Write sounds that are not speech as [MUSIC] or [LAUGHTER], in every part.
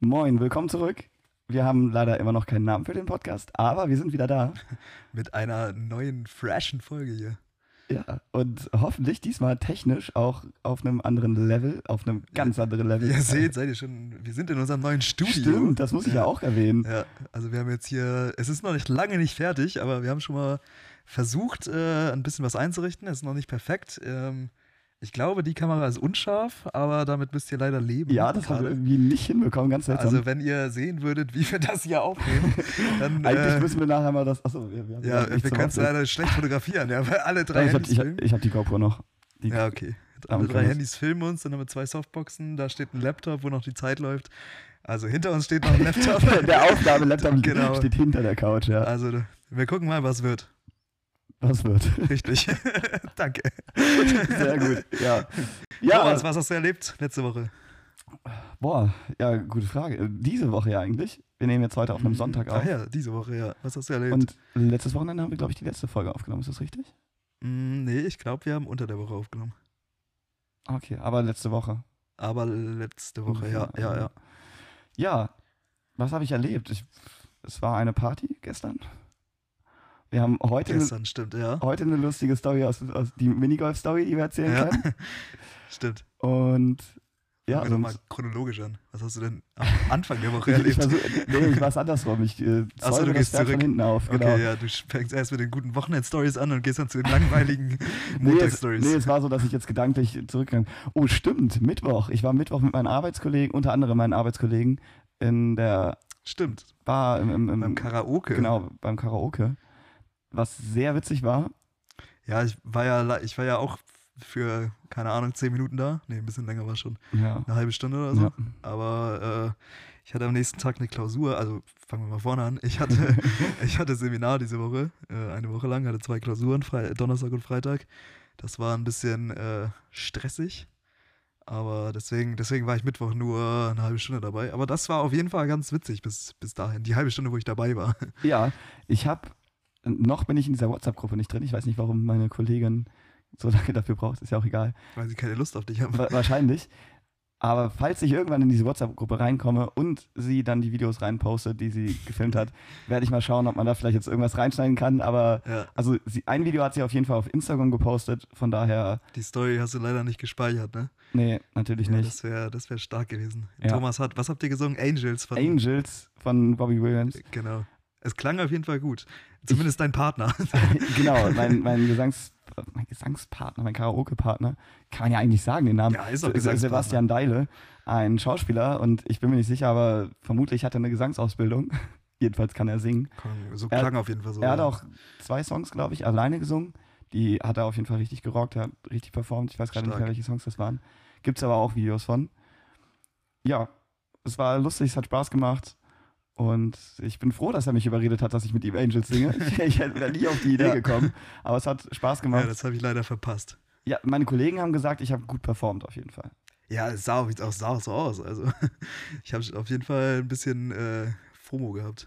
Moin, willkommen zurück. Wir haben leider immer noch keinen Namen für den Podcast, aber wir sind wieder da. [LAUGHS] Mit einer neuen, freshen Folge hier. Ja, und hoffentlich diesmal technisch auch auf einem anderen Level, auf einem ganz anderen Level. Ihr seht, seid ihr schon, wir sind in unserem neuen Studio. Stimmt, das muss ich ja, auch erwähnen. Ja, also wir haben jetzt hier, es ist noch nicht lange nicht fertig, aber wir haben schon mal versucht, äh, ein bisschen was einzurichten. Es ist noch nicht perfekt. Ähm, ich glaube, die Kamera ist unscharf, aber damit müsst ihr leider leben. Ja, das haben wir irgendwie nicht hinbekommen, ganz seltsam. Also, wenn ihr sehen würdet, wie wir das hier aufnehmen, [LAUGHS] dann. Eigentlich äh, müssen wir nachher mal das. Achso, wir, wir Ja, wir können es leider schlecht fotografieren, ja, weil alle drei ja, ich Handys. Hab, ich, ich habe die GoPro noch. Die ja, okay. Alle drei Handys filmen uns, dann haben wir zwei Softboxen, da steht ein Laptop, wo noch die Zeit läuft. Also hinter uns steht noch ein Laptop. [LAUGHS] der Aufnahmelaptop [LAUGHS] genau. steht hinter der Couch, ja. Also wir gucken mal, was wird. Was wird? Richtig. [LAUGHS] Danke. Sehr gut, ja. Ja, Thomas, was hast du erlebt letzte Woche? Boah, ja, gute Frage. Diese Woche ja eigentlich. Wir nehmen jetzt heute auf einem mhm. Sonntag auf. Ach ja, diese Woche, ja. Was hast du erlebt? Und letztes Wochenende haben wir, glaube ich, die letzte Folge aufgenommen. Ist das richtig? Mm, nee, ich glaube, wir haben unter der Woche aufgenommen. Okay, aber letzte Woche. Aber letzte Woche, ja, ja, ja. Ja, was habe ich erlebt? Ich, es war eine Party gestern. Wir haben heute, Gestern, eine, stimmt, ja. heute eine lustige Story aus, aus die Minigolf-Story, die wir erzählen ja. können. [LAUGHS] stimmt. Und ja, wir nochmal chronologisch an. Was hast du denn am Anfang der Woche erlebt? ich versuch, nee, ich war es andersrum. Ich äh, Achso, du gehst zurück. von hinten auf. Genau. Okay, ja, du fängst erst mit den guten Wochenend-Stories an und gehst dann zu den langweiligen [LAUGHS] Montags-Stories. Nee, nee, es war so, dass ich jetzt gedanklich zurückgegangen Oh, stimmt, Mittwoch. Ich war Mittwoch mit meinen Arbeitskollegen, unter anderem meinen Arbeitskollegen, in der Stimmt. Bar im, im, im beim Karaoke. Genau, beim Karaoke was sehr witzig war. Ja, ich war ja, ich war ja auch für, keine Ahnung, zehn Minuten da. Nee, ein bisschen länger war schon. Ja. Eine halbe Stunde oder so. Ja. Aber äh, ich hatte am nächsten Tag eine Klausur, also fangen wir mal vorne an. Ich hatte, [LAUGHS] ich hatte Seminar diese Woche, äh, eine Woche lang, hatte zwei Klausuren, Fre Donnerstag und Freitag. Das war ein bisschen äh, stressig. Aber deswegen, deswegen war ich Mittwoch nur eine halbe Stunde dabei. Aber das war auf jeden Fall ganz witzig bis, bis dahin. Die halbe Stunde, wo ich dabei war. Ja, ich habe noch bin ich in dieser WhatsApp-Gruppe nicht drin. Ich weiß nicht, warum meine Kollegin so [LAUGHS] lange dafür braucht. Ist ja auch egal. Weil sie keine Lust auf dich haben. Wahrscheinlich. Aber falls ich irgendwann in diese WhatsApp-Gruppe reinkomme und sie dann die Videos reinpostet, die sie gefilmt hat, [LAUGHS] werde ich mal schauen, ob man da vielleicht jetzt irgendwas reinschneiden kann. Aber ja. also sie, ein Video hat sie auf jeden Fall auf Instagram gepostet, von daher. Die Story hast du leider nicht gespeichert, ne? Nee, natürlich ja, nicht. Das wäre das wär stark gewesen. Ja. Thomas hat, was habt ihr gesungen? Angels von. Angels von Bobby Williams. Genau. Es klang auf jeden Fall gut. [LAUGHS] Zumindest dein Partner. [LAUGHS] genau, mein, mein, Gesangs, mein Gesangspartner, mein Karaoke-Partner, kann man ja eigentlich sagen, den Namen. Ja, ist auch Sebastian Deile, ein Schauspieler und ich bin mir nicht sicher, aber vermutlich hat er eine Gesangsausbildung. [LAUGHS] Jedenfalls kann er singen. So klang er, auf jeden Fall so. Er hat auch zwei Songs, glaube ich, alleine gesungen. Die hat er auf jeden Fall richtig gerockt, er hat richtig performt. Ich weiß gerade nicht mehr, welche Songs das waren. Gibt es aber auch Videos von. Ja, es war lustig, es hat Spaß gemacht. Und ich bin froh, dass er mich überredet hat, dass ich mit ihm Angels singe. [LAUGHS] ich hätte wieder nie auf die Idee ja. gekommen. Aber es hat Spaß gemacht. Ja, das habe ich leider verpasst. Ja, meine Kollegen haben gesagt, ich habe gut performt auf jeden Fall. Ja, es sah auch, sah so aus. Also [LAUGHS] ich habe auf jeden Fall ein bisschen äh, FOMO gehabt.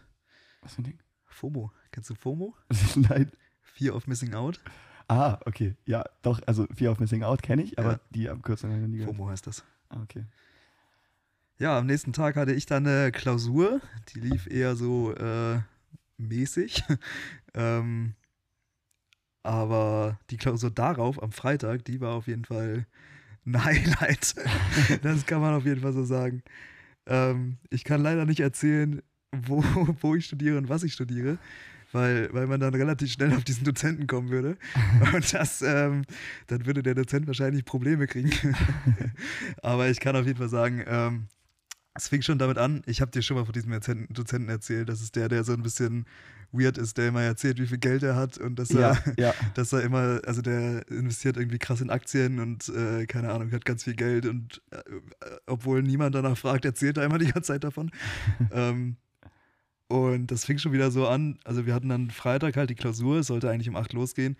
Was für ein Ding? FOMO. Kennst du FOMO? [LAUGHS] Nein. Fear of Missing Out. Ah, okay. Ja, doch, also Fear of Missing Out kenne ich, aber ja. die Abkürzung habe ich nie gehört. FOMO heißt das. Ah, okay. Ja, am nächsten Tag hatte ich dann eine Klausur, die lief eher so äh, mäßig. [LAUGHS] ähm, aber die Klausur darauf am Freitag, die war auf jeden Fall ein [LAUGHS] Highlight. das kann man auf jeden Fall so sagen. Ähm, ich kann leider nicht erzählen, wo, [LAUGHS] wo ich studiere und was ich studiere, weil, weil man dann relativ schnell auf diesen Dozenten kommen würde. Und das, ähm, dann würde der Dozent wahrscheinlich Probleme kriegen. Aber ich kann auf jeden Fall sagen, ähm, es fing schon damit an, ich habe dir schon mal von diesem Dozenten erzählt, das ist der, der so ein bisschen weird ist, der immer erzählt, wie viel Geld er hat und dass er, ja. [LAUGHS] dass er immer, also der investiert irgendwie krass in Aktien und äh, keine Ahnung, hat ganz viel Geld und äh, obwohl niemand danach fragt, erzählt er immer die ganze Zeit davon. [LAUGHS] ähm, und das fing schon wieder so an, also wir hatten dann Freitag halt die Klausur, es sollte eigentlich um 8 losgehen.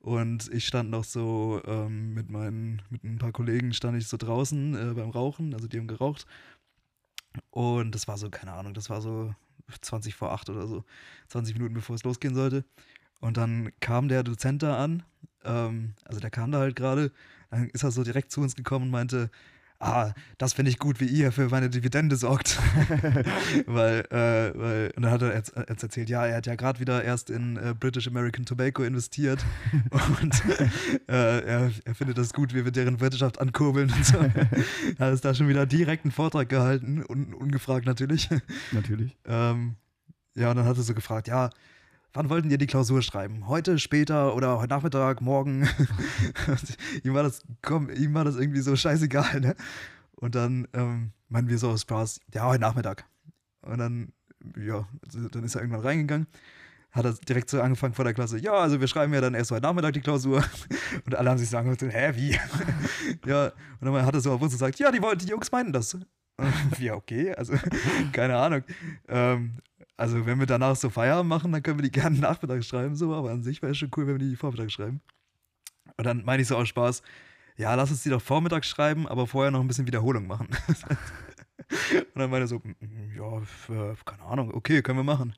Und ich stand noch so ähm, mit meinen, mit ein paar Kollegen stand ich so draußen äh, beim Rauchen, also die haben geraucht und das war so, keine Ahnung, das war so 20 vor 8 oder so, 20 Minuten bevor es losgehen sollte. Und dann kam der Dozent da an, ähm, also der kam da halt gerade, dann ist er so direkt zu uns gekommen und meinte, ah, das finde ich gut, wie ihr für meine Dividende sorgt. [LAUGHS] [LAUGHS] weil, äh, weil, und dann hat er jetzt, jetzt, erzählt, ja, er hat ja gerade wieder erst in äh, British American Tobacco investiert [LAUGHS] und äh, er, er, findet das gut, wie wir deren Wirtschaft ankurbeln und so. hat es da schon wieder direkt einen Vortrag gehalten, un, ungefragt natürlich. Natürlich. ähm, ja, und dann hat er so gefragt, ja, wann wollten ihr die Klausur schreiben? Heute, später oder heute Nachmittag, morgen? [LAUGHS] ihm, war das, komm, ihm war das irgendwie so scheißegal, ne? Und dann ähm, meinen wir so aus Spaß, ja, heute Nachmittag. Und dann, ja, dann ist er irgendwann reingegangen, hat er direkt so angefangen vor der Klasse, ja, also wir schreiben ja dann erst heute Nachmittag die Klausur. [LAUGHS] Und alle haben sich so, hä, wie? [LAUGHS] ja, und dann hat er so auf uns gesagt, ja, die, die Jungs meinten das. ja, okay, also keine Ahnung. Ähm, also, wenn wir danach so Feierabend machen, dann können wir die gerne nachmittags schreiben, so, aber an sich wäre es schon cool, wenn wir die vormittags schreiben. Und dann meine ich so aus Spaß, ja, lass uns die doch vormittags schreiben, aber vorher noch ein bisschen Wiederholung machen. [LAUGHS] und dann meine ich so, ja, keine Ahnung, okay, können wir machen.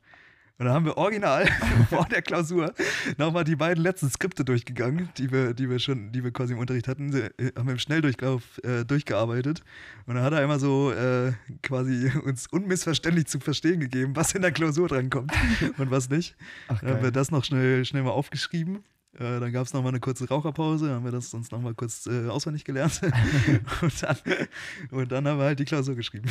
Und dann haben wir original [LAUGHS] vor der Klausur nochmal die beiden letzten Skripte durchgegangen, die wir, die wir schon, die wir quasi im Unterricht hatten, äh, haben wir im Schnelldurchlauf äh, durchgearbeitet. Und dann hat er immer so äh, quasi [LAUGHS] uns unmissverständlich zu verstehen gegeben, was in der Klausur drankommt [LAUGHS] und was nicht. Ach, dann haben wir das noch schnell, schnell mal aufgeschrieben äh, dann gab es nochmal eine kurze Raucherpause, haben wir das uns nochmal kurz äh, auswendig gelernt. [LAUGHS] und, dann, und dann haben wir halt die Klausur geschrieben.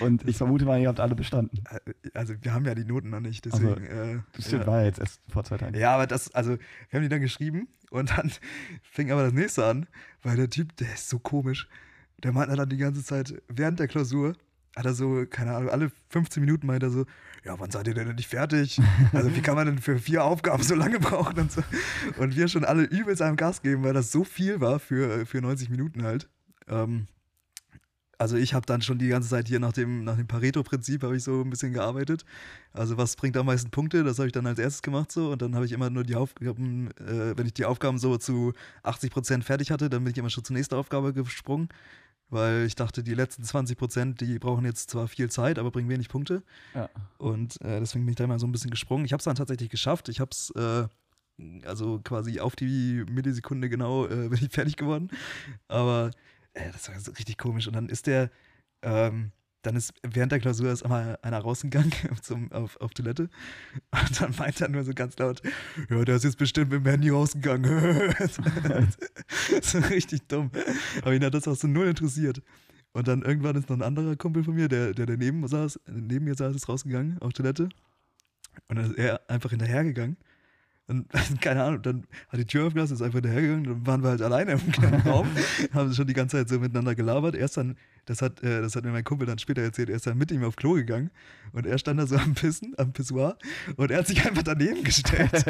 und ich vermute mal, ihr habt alle bestanden. Äh, also wir haben ja die Noten noch nicht, deswegen. Also, äh, das stimmt, ja. war jetzt erst vor zwei Tagen. Ja, aber das, also wir haben die dann geschrieben und dann [LAUGHS] fing aber das nächste an, weil der Typ, der ist so komisch. Der meint dann die ganze Zeit während der Klausur, hat er so, keine Ahnung, alle 15 Minuten meint er so, ja, wann seid ihr denn nicht fertig? Also wie kann man denn für vier Aufgaben so lange brauchen und so? Und wir schon alle übelst einem Gas geben, weil das so viel war für, für 90 Minuten halt. Ähm, also ich habe dann schon die ganze Zeit hier nach dem, nach dem Pareto-Prinzip habe ich so ein bisschen gearbeitet. Also was bringt am meisten Punkte? Das habe ich dann als erstes gemacht so. Und dann habe ich immer nur die Aufgaben, äh, wenn ich die Aufgaben so zu 80 Prozent fertig hatte, dann bin ich immer schon zur nächsten Aufgabe gesprungen weil ich dachte, die letzten 20 Prozent, die brauchen jetzt zwar viel Zeit, aber bringen wenig Punkte. Ja. Und äh, deswegen bin ich da mal so ein bisschen gesprungen. Ich habe es dann tatsächlich geschafft. Ich habe es äh, also quasi auf die Millisekunde genau äh, bin ich fertig geworden. Aber äh, das war so richtig komisch. Und dann ist der, ähm, dann ist während der Klausur ist einmal einer rausgegangen [LAUGHS] zum, auf, auf Toilette und dann meint er nur so ganz laut, ja, der ist jetzt bestimmt mit dem Handy rausgegangen. [LAUGHS] so richtig dumm. Aber ihn hat das auch so null interessiert. Und dann irgendwann ist noch ein anderer Kumpel von mir, der, der daneben saß, neben mir saß, ist rausgegangen auf Toilette. Und dann ist er einfach hinterhergegangen und [LAUGHS] keine Ahnung, dann hat die Tür aufgelassen, ist einfach dahergegangen, dann waren wir halt alleine im kleinen [LAUGHS] Raum, haben schon die ganze Zeit so miteinander gelabert. Erst dann, das hat, äh, das hat mir mein Kumpel dann später erzählt, er ist dann mit ihm auf Klo gegangen und er stand da so am Pissen, am Pissoir und er hat sich einfach daneben gestellt. [LAUGHS]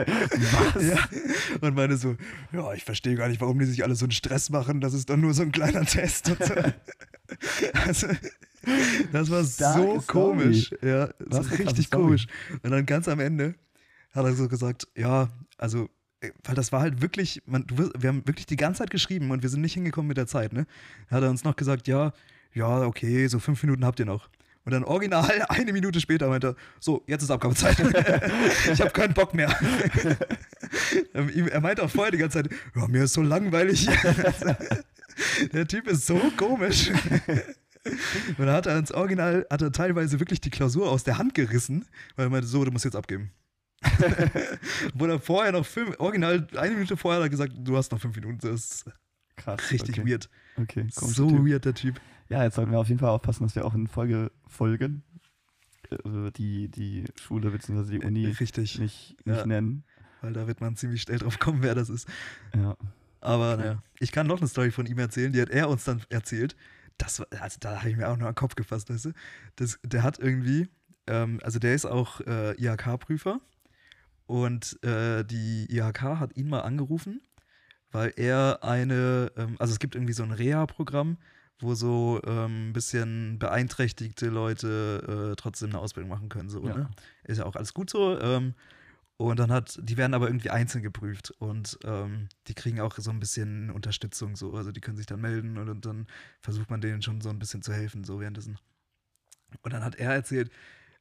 Was? Ja. Und meine so, ja, ich verstehe gar nicht, warum die sich alle so einen Stress machen, das ist doch nur so ein kleiner Test. Und so. also, das war Stark so komisch. Story. Ja, das war richtig komisch. Und dann ganz am Ende hat er so gesagt, ja, also, äh, weil das war halt wirklich, man, du, wir haben wirklich die ganze Zeit geschrieben und wir sind nicht hingekommen mit der Zeit, ne? Hat er uns noch gesagt, ja, ja, okay, so fünf Minuten habt ihr noch. Und dann original [LAUGHS] eine Minute später meinte er, so, jetzt ist Abgabezeit. [LAUGHS] ich habe keinen Bock mehr. [LAUGHS] er meinte auch vorher die ganze Zeit, ja, mir ist so langweilig. Der Typ ist so komisch. Und dann hat er ins Original, hat er teilweise wirklich die Klausur aus der Hand gerissen, weil er meinte, so, du musst jetzt abgeben. [LAUGHS] Wo er vorher noch fünf, original eine Minute vorher hat er gesagt, du hast noch fünf Minuten. Das ist Krass, richtig okay. weird. Okay, so typ. weird der Typ. Ja, jetzt sollten wir auf jeden Fall aufpassen, dass wir auch in Folge folgen äh, die, die Schule bzw. die Uni richtig. nicht, nicht ja. nennen. Weil da wird man ziemlich schnell drauf kommen, wer das ist. Ja. Aber naja, ich kann noch eine Story von ihm erzählen, die hat er uns dann erzählt. Das, also da habe ich mir auch nur an den Kopf gefasst, weißt du? Das, der hat irgendwie, ähm, also der ist auch äh, IHK-Prüfer und äh, die IHK hat ihn mal angerufen, weil er eine, ähm, also es gibt irgendwie so ein Reha-Programm, wo so ähm, ein bisschen beeinträchtigte Leute äh, trotzdem eine Ausbildung machen können. So, ja. ne? Ist ja auch alles gut so. Ähm, und dann hat, die werden aber irgendwie einzeln geprüft und ähm, die kriegen auch so ein bisschen Unterstützung, so. Also die können sich dann melden und, und, dann versucht man denen schon so ein bisschen zu helfen, so währenddessen. Und dann hat er erzählt,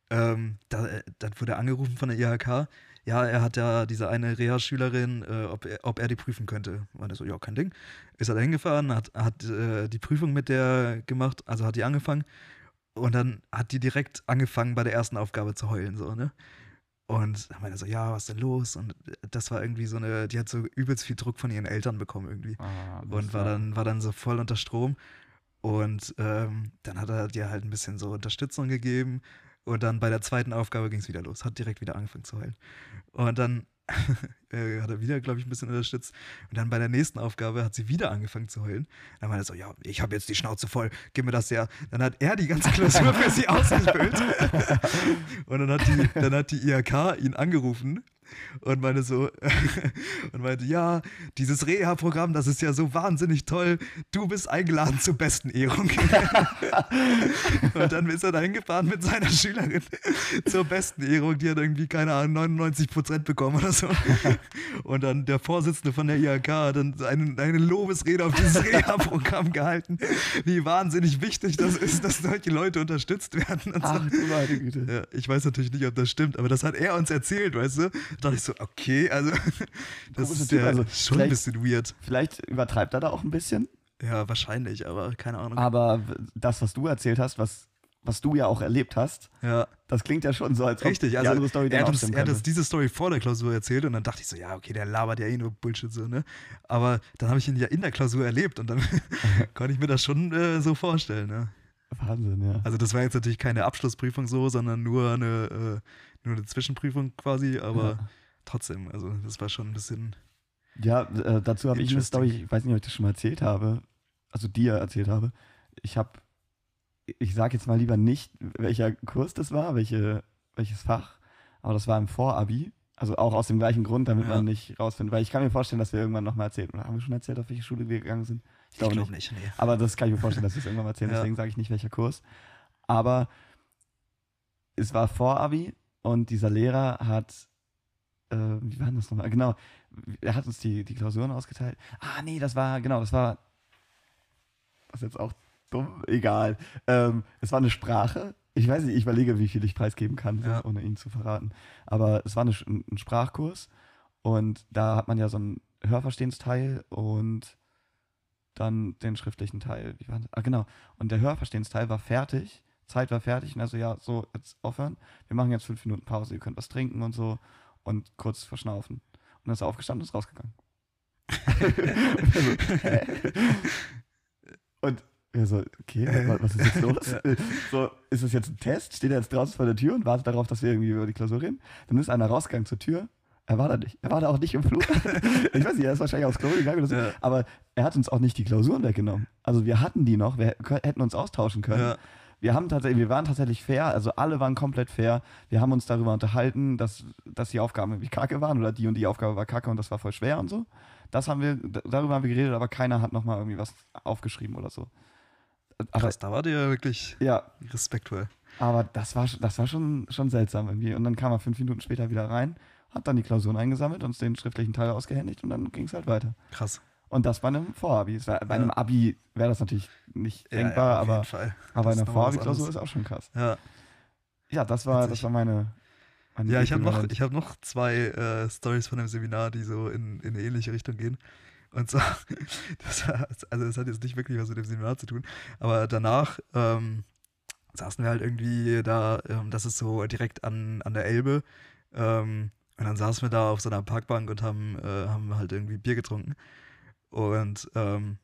ähm, da, äh, dann wurde er angerufen von der IHK. Ja, er hat ja diese eine Reha-Schülerin, äh, ob, er, ob er die prüfen könnte. War so, ja, kein Ding. Ist er da hingefahren, hat, hat äh, die Prüfung mit der gemacht, also hat die angefangen. Und dann hat die direkt angefangen, bei der ersten Aufgabe zu heulen, so, ne? Und dann meinte er so, ja, was ist denn los? Und das war irgendwie so eine, die hat so übelst viel Druck von ihren Eltern bekommen irgendwie. Ah, und war dann, war dann so voll unter Strom. Und ähm, dann hat er dir halt ein bisschen so Unterstützung gegeben. Und dann bei der zweiten Aufgabe ging es wieder los. Hat direkt wieder angefangen zu heulen. Und dann [LAUGHS] äh, hat er wieder, glaube ich, ein bisschen unterstützt. Und dann bei der nächsten Aufgabe hat sie wieder angefangen zu heulen. Dann meinte er so, ja, ich habe jetzt die Schnauze voll, gib mir das her. Dann hat er die ganze Klausur für sie [LAUGHS] ausgefüllt. und dann hat, die, dann hat die IHK ihn angerufen und meine so [LAUGHS] und meinte, ja, dieses Reha-Programm, das ist ja so wahnsinnig toll. Du bist eingeladen zur besten Ehrung. [LAUGHS] und dann ist er da hingefahren mit seiner Schülerin zur besten Ehrung. Die hat irgendwie, keine Ahnung, 99 Prozent bekommen oder so. Und dann der Vorsitzende von der IHK hat dann eine, eine Lobesrede auf dieses Reha-Programm gehalten, wie wahnsinnig wichtig das ist, dass solche Leute unterstützt werden. Ach, so. meine Güte. Ja, ich weiß natürlich nicht, ob das stimmt, aber das hat er uns erzählt, weißt du? Dachte ich so, okay, also [LAUGHS] das ist ja also, schon ein bisschen weird. Vielleicht übertreibt er da auch ein bisschen. Ja, wahrscheinlich, aber keine Ahnung. Aber das, was du erzählt hast, was, was du ja auch erlebt hast, ja. das klingt ja schon so, als ob Richtig, also die andere Story er, hat uns, er hat uns diese Story vor der Klausur erzählt und dann dachte ich so, ja, okay, der labert ja eh nur Bullshit so, ne? Aber dann habe ich ihn ja in der Klausur erlebt und dann [LAUGHS] konnte ich mir das schon äh, so vorstellen, ne? Wahnsinn, ja. Also das war jetzt natürlich keine Abschlussprüfung so, sondern nur eine, äh, nur eine Zwischenprüfung quasi, aber ja trotzdem, also das war schon ein bisschen. Ja, äh, dazu habe ich eine Story, ich weiß nicht, ob ich das schon mal erzählt habe, also dir erzählt habe. Ich habe, ich sage jetzt mal lieber nicht, welcher Kurs das war, welche, welches Fach, aber das war im Vorabi. Also auch aus dem gleichen Grund, damit ja. man nicht rausfindet. Weil ich kann mir vorstellen, dass wir irgendwann nochmal erzählen. Oder haben wir schon erzählt, auf welche Schule wir gegangen sind? Ich glaube glaub nicht. nicht nee. Aber das kann ich mir vorstellen, dass wir es irgendwann mal erzählen. [LAUGHS] Ja. Deswegen sage ich nicht, welcher Kurs. Aber es war Vorabi und dieser Lehrer hat äh, wie war denn das nochmal? Genau, er hat uns die, die Klausuren ausgeteilt. Ah, nee, das war, genau, das war, das ist jetzt auch dumm, egal. Ähm, es war eine Sprache. Ich weiß nicht, ich überlege, wie viel ich preisgeben kann, ja. ohne ihn zu verraten. Aber es war eine, ein Sprachkurs und da hat man ja so einen Hörverstehensteil und dann den schriftlichen Teil. Wie war das? Ah, genau. Und der Hörverstehensteil war fertig. Zeit war fertig und also ja, so, jetzt aufhören. Wir machen jetzt fünf Minuten Pause, ihr könnt was trinken und so und kurz verschnaufen. Und dann ist er aufgestanden und ist rausgegangen. [LAUGHS] und er so, okay, was ist jetzt los? so, ist das jetzt ein Test? Steht er jetzt draußen vor der Tür und wartet darauf, dass wir irgendwie über die Klausur reden? Dann ist einer rausgegangen zur Tür. Er war da nicht. Er war da auch nicht im Flur. [LAUGHS] ich weiß nicht, er ist wahrscheinlich aufs Klo gegangen so. Ja. Aber er hat uns auch nicht die Klausuren weggenommen. Also wir hatten die noch, wir hätten uns austauschen können. Ja wir haben tatsächlich, wir waren tatsächlich fair, also alle waren komplett fair. Wir haben uns darüber unterhalten, dass, dass die Aufgaben irgendwie kacke waren oder die und die Aufgabe war kacke und das war voll schwer und so. Das haben wir, darüber haben wir geredet, aber keiner hat nochmal irgendwie was aufgeschrieben oder so. Aber, Krass, da war dir wirklich ja, respektvoll. Aber das war, das war schon, schon seltsam irgendwie. Und dann kam er fünf Minuten später wieder rein, hat dann die Klausuren eingesammelt, uns den schriftlichen Teil ausgehändigt und dann ging es halt weiter. Krass. Und das bei einem Vorabi. Bei ja. einem Abi wäre das natürlich nicht ja, denkbar, ja, aber, aber bei einer Vorabi-Klausur ist auch schon krass. Ja, ja das, war, das war meine. meine ja, ich habe noch, hab noch zwei äh, Stories von dem Seminar, die so in, in eine ähnliche Richtung gehen. Und zwar, [LAUGHS] das war, also das hat jetzt nicht wirklich was mit dem Seminar zu tun, aber danach ähm, saßen wir halt irgendwie da, ähm, das ist so direkt an, an der Elbe. Ähm, und dann saßen wir da auf so einer Parkbank und haben, äh, haben halt irgendwie Bier getrunken. Und ähm,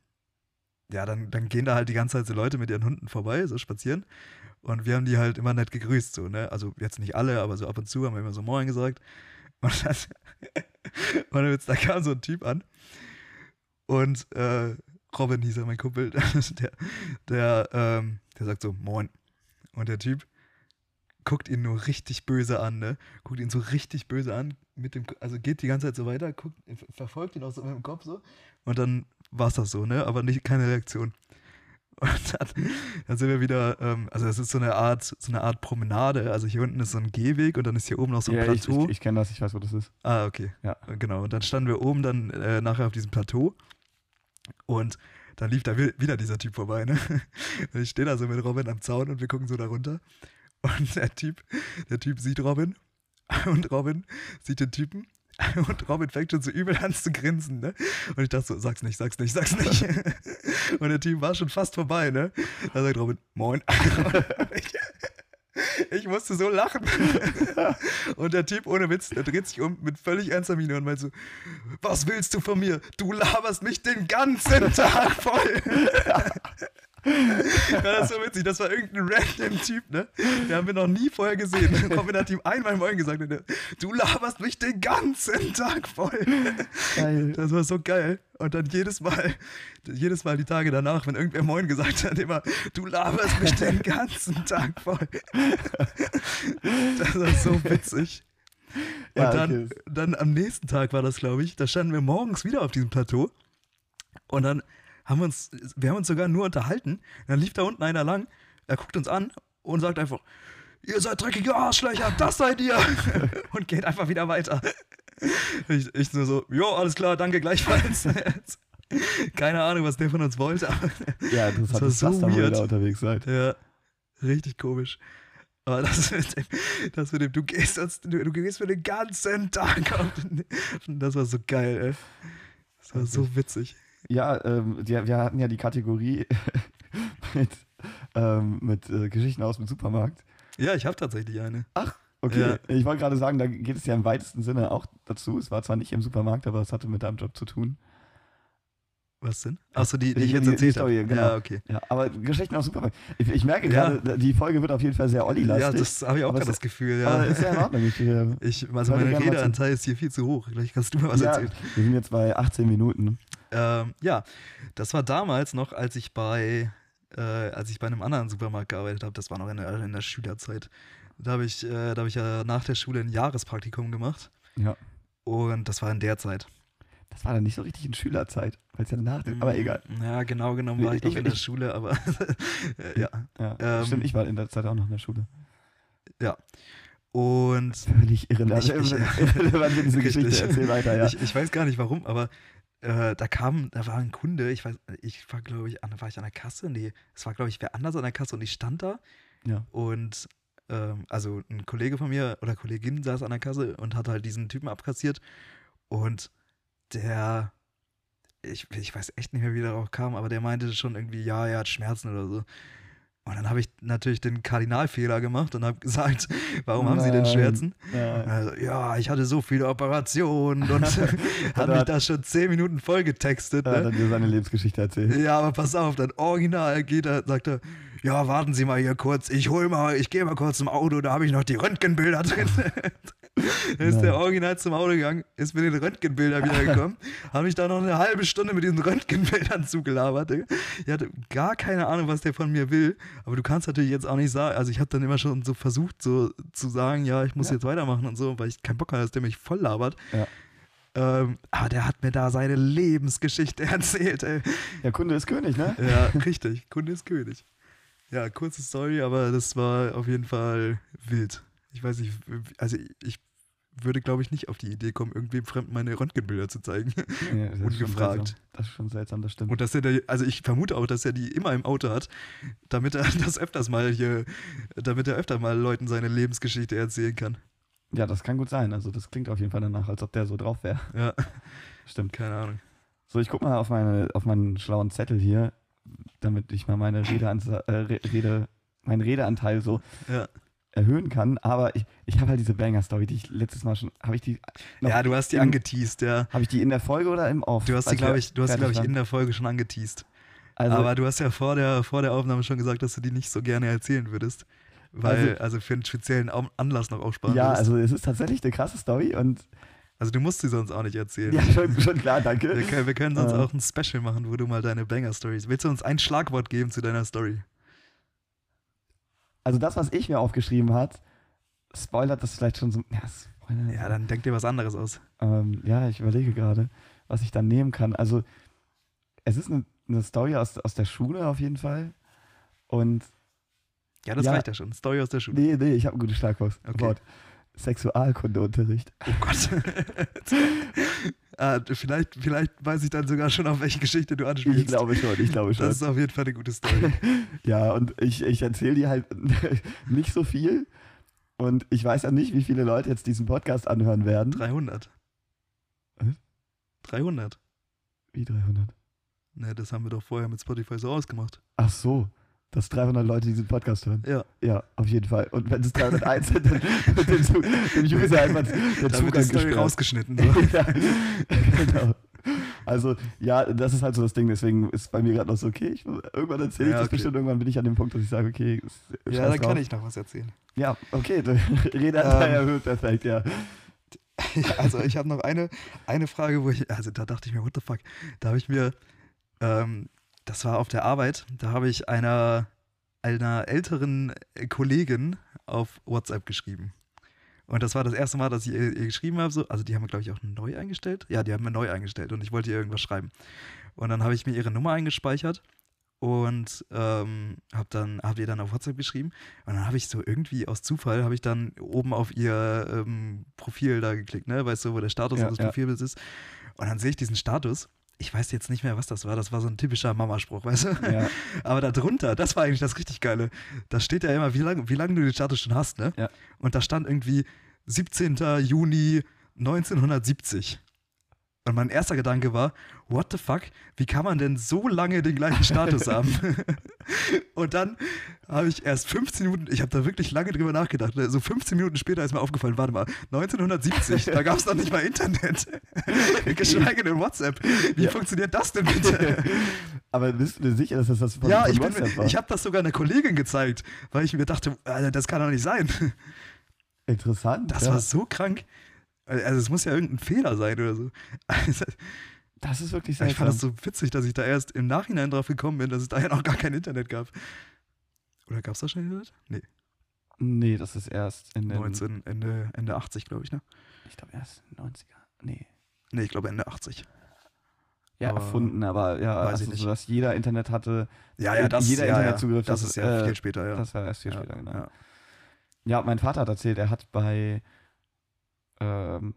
ja, dann, dann gehen da halt die ganze Zeit so Leute mit ihren Hunden vorbei, so spazieren. Und wir haben die halt immer nett gegrüßt, so, ne? Also jetzt nicht alle, aber so ab und zu haben wir immer so Moin gesagt. [LAUGHS] Und dann, und da kam so ein Typ an. Und äh, Robin hieß er, mein Kumpel, [LAUGHS] der, der, ähm, der sagt so, Moin. Und der Typ guckt ihn nur richtig böse an, ne? Guckt ihn so richtig böse an, mit dem, also geht die ganze Zeit so weiter, guckt, verfolgt ihn auch so mit dem Kopf so. Und dann war es das so, ne? Aber nicht keine Reaktion. [LAUGHS] Und dann, dann sind wir wieder, ähm, also das ist so eine Art, so eine Art Promenade. Also hier unten ist so ein Gehweg und dann ist hier oben noch so ein ja, Plateau. Ich, ich, ich kenne das, ich weiß, wo das ist. Ah, okay. Ja. Genau. Und dann standen wir oben dann äh, nachher auf diesem Plateau und dann lief da wieder dieser Typ vorbei, ne? [LAUGHS] Und ich stehe da so mit Robin am Zaun und wir gucken so da runter. Und der Typ, der Typ sieht Robin und Robin sieht den Typen und Robin fängt schon so übel an zu grinsen, ne? Und ich dachte so, sag's nicht, sag's nicht, sag's nicht. [LAUGHS] Und der Typ war schon fast vorbei, ne? Da sagt Robin, moin. Ich, ich, musste so lachen. Und der Typ ohne Witz, der dreht sich um mit völlig ernster Miene und meint so, was willst du von mir? Du laberst mich den ganzen Tag voll. [LAUGHS] [LAUGHS] das ist so witzig. Das war irgendein random Typ, ne? Den haben wir noch nie vorher gesehen. Robin hat ihm einmal Moin gesagt du laberst mich den ganzen Tag voll. Geil. Das war so geil. Und dann jedes Mal, jedes Mal die Tage danach, wenn irgendwer Moin gesagt hat, immer, du laberst mich den ganzen Tag voll. Das war so witzig. Und ja, dann, okay. dann am nächsten Tag war das, glaube ich, da standen wir morgens wieder auf diesem Plateau. Und dann haben wir uns, wir haben uns sogar nur unterhalten. Dann lief da unten einer lang, er guckt uns an und sagt einfach, ihr seid dreckige Arschlöcher, das seid ihr. [LAUGHS] und geht einfach wieder weiter. Ich, ich nur so, jo, alles klar, danke gleichfalls. [LAUGHS] Keine Ahnung, was der von uns wollte. ja, das hat das so weird. unterwegs seid. Ja, richtig komisch. Aber das mit dem, das mit dem du, gehst, du, du gehst für den ganzen Tag. Das war so geil, ey. Das war so witzig. Ja, ähm, die, wir hatten ja die Kategorie [LAUGHS] mit, ähm, mit äh, Geschichten aus dem Supermarkt. Ja, ich habe tatsächlich eine. Ach, okay. Ja. Ich wollte gerade sagen, da geht es ja im weitesten Sinne auch dazu. Es war zwar nicht im Supermarkt, aber es hatte mit deinem Job zu tun. Was denn? Achso, die, die ich jetzt erzählt habe. Genau. Ja, okay. Ja, aber Geschichten aus Supermarkt. Ich, ich merke ja. gerade, die Folge wird auf jeden Fall sehr Olli-lastig. Ja, das habe ich auch gerade das Gefühl, ja. Ist ja in Ordnung. Ich, äh, ich, also mein Redeanteil ist hier viel zu hoch. Vielleicht kannst du mir was ja, erzählen. Wir sind jetzt bei 18 Minuten. Ähm, ja, das war damals noch, als ich bei, äh, als ich bei einem anderen Supermarkt gearbeitet habe. Das war noch in der, in der Schülerzeit. Da habe ich, äh, da hab ich ja nach der Schule ein Jahrespraktikum gemacht. Ja. Und das war in der Zeit. Das war dann nicht so richtig in Schülerzeit, weil es ja nach dem, aber egal. Ja, genau genommen war ich, ich noch in der Schule, aber [LAUGHS] ja. ja ähm, stimmt, ich war in der Zeit auch noch in der Schule. Ja. Und völlig irrelevant, ich, ich, [LAUGHS] irrelevant diese [LAUGHS] Geschichte. Erzähl weiter, ja. Ich, ich weiß gar nicht warum, aber äh, da kam, da war ein Kunde, ich weiß, ich war, glaube ich, an, war ich an der Kasse? Nee, es war, glaube ich, wer anders an der Kasse und ich stand da. Ja. Und ähm, also ein Kollege von mir oder Kollegin saß an der Kasse und hat halt diesen Typen abkassiert. Und der, ich, ich weiß echt nicht mehr, wie der darauf kam, aber der meinte schon irgendwie, ja, er hat Schmerzen oder so. Und dann habe ich natürlich den Kardinalfehler gemacht und habe gesagt, [LAUGHS] warum haben Nein. Sie denn Schmerzen? Also, ja, ich hatte so viele Operationen und [LAUGHS] [LAUGHS] hat mich da schon zehn Minuten voll getextet. Ne? Ja, dann dir seine Lebensgeschichte erzählt. Ja, aber pass auf, dann original geht er, sagt er, ja, warten Sie mal hier kurz, ich hol mal, ich gehe mal kurz zum Auto, da habe ich noch die Röntgenbilder drin. Dann [LAUGHS] ist der Original zum Auto gegangen, ist mit den Röntgenbildern wiedergekommen, [LAUGHS] habe mich da noch eine halbe Stunde mit diesen Röntgenbildern zugelabert. Ich hatte gar keine Ahnung, was der von mir will, aber du kannst natürlich jetzt auch nicht sagen, also ich habe dann immer schon so versucht, so zu sagen, ja, ich muss ja. jetzt weitermachen und so, weil ich keinen Bock habe, dass der mich voll labert. Ja. Ähm, aber der hat mir da seine Lebensgeschichte [LAUGHS] erzählt, ey. Ja, Kunde ist König, ne? Ja, richtig. Kunde ist König. Ja, kurze Story, aber das war auf jeden Fall wild. Ich weiß nicht, also ich würde, glaube ich, nicht auf die Idee kommen, irgendwem Fremden meine Röntgenbilder zu zeigen. [LAUGHS] Ja, das Ungefragt. Das ist schon seltsam, das stimmt. Und dass er, da, also ich vermute auch, dass er die immer im Auto hat, damit er [LAUGHS] das öfters mal hier, damit er öfter mal Leuten seine Lebensgeschichte erzählen kann. Ja, das kann gut sein. Also das klingt auf jeden Fall danach, als ob der so drauf wäre. Ja. [LAUGHS] Stimmt. Keine Ahnung. So, ich guck mal auf, meine, auf meinen schlauen Zettel hier, damit ich mal meine Redeanteil, äh, Rede, meinen Redeanteil so ja erhöhen kann, aber ich, ich habe halt diese Banger-Story, die ich letztes Mal schon, habe ich die Ja, du hast die in, angeteased, ja. Habe ich die in der Folge oder im Off? Du hast die, glaube ich, du hast, glaube ich, in der Folge schon angeteased. Also, aber du hast ja vor der, vor der Aufnahme schon gesagt, dass du die nicht so gerne erzählen würdest. Weil, also, also für einen speziellen Anlass noch aufsparen Ja, würdest. also es ist tatsächlich eine krasse Story und also du musst sie sonst auch nicht erzählen. Ja, schon, schon klar, danke. Wir können, wir können sonst uh. auch ein Special machen, wo du mal deine Banger-Stories. Willst du uns ein Schlagwort geben zu deiner Story? Also das, was ich mir aufgeschrieben hat, spoilert das vielleicht schon so. Ja, Spoiler, ja dann denk dir was anderes aus. Ähm, ja, ich überlege gerade, was ich dann nehmen kann. Also, es ist eine, eine Story aus, aus der Schule auf jeden Fall. Und. Ja, das ja, reicht ja schon. Story aus der Schule. Nee, nee, ich habe ein gutes Schlagwort. Okay. Sexualkundeunterricht. Oh Gott. [LAUGHS] ah, vielleicht, vielleicht weiß ich dann sogar schon, auf welche Geschichte du anspielst. Ich glaube schon, ich glaube schon. Das ist auf jeden Fall eine gute Story. [LAUGHS] ja, und ich, ich erzähle dir halt [LAUGHS] nicht so viel. Und ich weiß ja nicht, wie viele Leute jetzt diesen Podcast anhören werden. 300. Was? 300. Wie 300? Ne, das haben wir doch vorher mit Spotify so ausgemacht. Ach so dass 300 Leute diesen Podcast hören. Ja. Ja, auf jeden Fall. Und wenn es 301 sind, dann [LAUGHS] wird dem, dem User einfach der dann wird die Story rausgeschnitten. So. [LAUGHS] ja, genau. Also, ja, das ist halt so das Ding, deswegen ist bei mir gerade noch so, okay, ich, irgendwann erzähle ich ja, das okay. bestimmt, irgendwann bin ich an dem Punkt, dass ich sage, okay, Ja, dann kann ich noch was erzählen. Ja, okay, [LAUGHS] Redeanteil ähm, erhöht, perfekt, ja. Also, ich habe noch eine, eine Frage, wo ich, also da dachte ich mir, what the fuck, da habe ich mir ähm, das war auf der Arbeit. Da habe ich einer, einer älteren Kollegin auf WhatsApp geschrieben. Und das war das erste Mal, dass ich ihr, ihr geschrieben habe. So. Also die haben wir, glaube ich, auch neu eingestellt. Ja, die haben wir neu eingestellt und ich wollte ihr irgendwas schreiben. Und dann habe ich mir ihre Nummer eingespeichert und ähm, habe dann hab ihr dann auf WhatsApp geschrieben und dann habe ich so irgendwie aus Zufall habe ich dann oben auf ihr ähm, Profil da geklickt, ne, weißt du, wo der Status ja, unseres ja. Profilbilds ist und dann sehe ich diesen Status ich weiß jetzt nicht mehr, was das war. Das war so ein typischer Mamaspruch, weißt du? Ja. [LAUGHS] Aber darunter, das war eigentlich das richtig Geile. Da steht ja immer, wie lange wie lang du den Status schon hast, ne? Ja. Und da stand irgendwie 17. Juni 1970. Und mein erster Gedanke war, what the fuck, wie kann man denn so lange den gleichen Status [LAUGHS] haben? [LAUGHS] und dann habe ich erst 15 Minuten, ich habe da wirklich lange drüber nachgedacht. Ne? So 15 Minuten später ist mir aufgefallen, warte mal, 1970, da gab es noch nicht mal Internet. [LAUGHS] Geschweige denn WhatsApp. Wie ja. funktioniert das denn bitte? Aber bist du dir sicher, dass das das von, ja, von ich WhatsApp war? ich habe das sogar einer Kollegin gezeigt, weil ich mir dachte, das kann doch nicht sein. Interessant. Das ja. war so krank. Also es muss ja irgendein Fehler sein oder so. [LAUGHS] das ist wirklich seltsam. Ich fand das so witzig, dass ich da erst im Nachhinein drauf gekommen bin, dass es da ja noch gar kein Internet gab. Oder gab es da schon Internet? Nee. Nee, das ist erst in den 19, Ende, Ende 80, glaube ich, ne? Ich glaube erst 90er. Nee. Nee, ich glaube Ende 80. Ja, aber erfunden, aber ja, also so, dass jeder Internet hatte. Ja, ja, das, jeder ja, Internetzugriff. Das, das ist ja äh, viel später, ja. Das war erst viel ja, später, genau. Ja. ja, mein Vater hat erzählt, er hat bei ähm,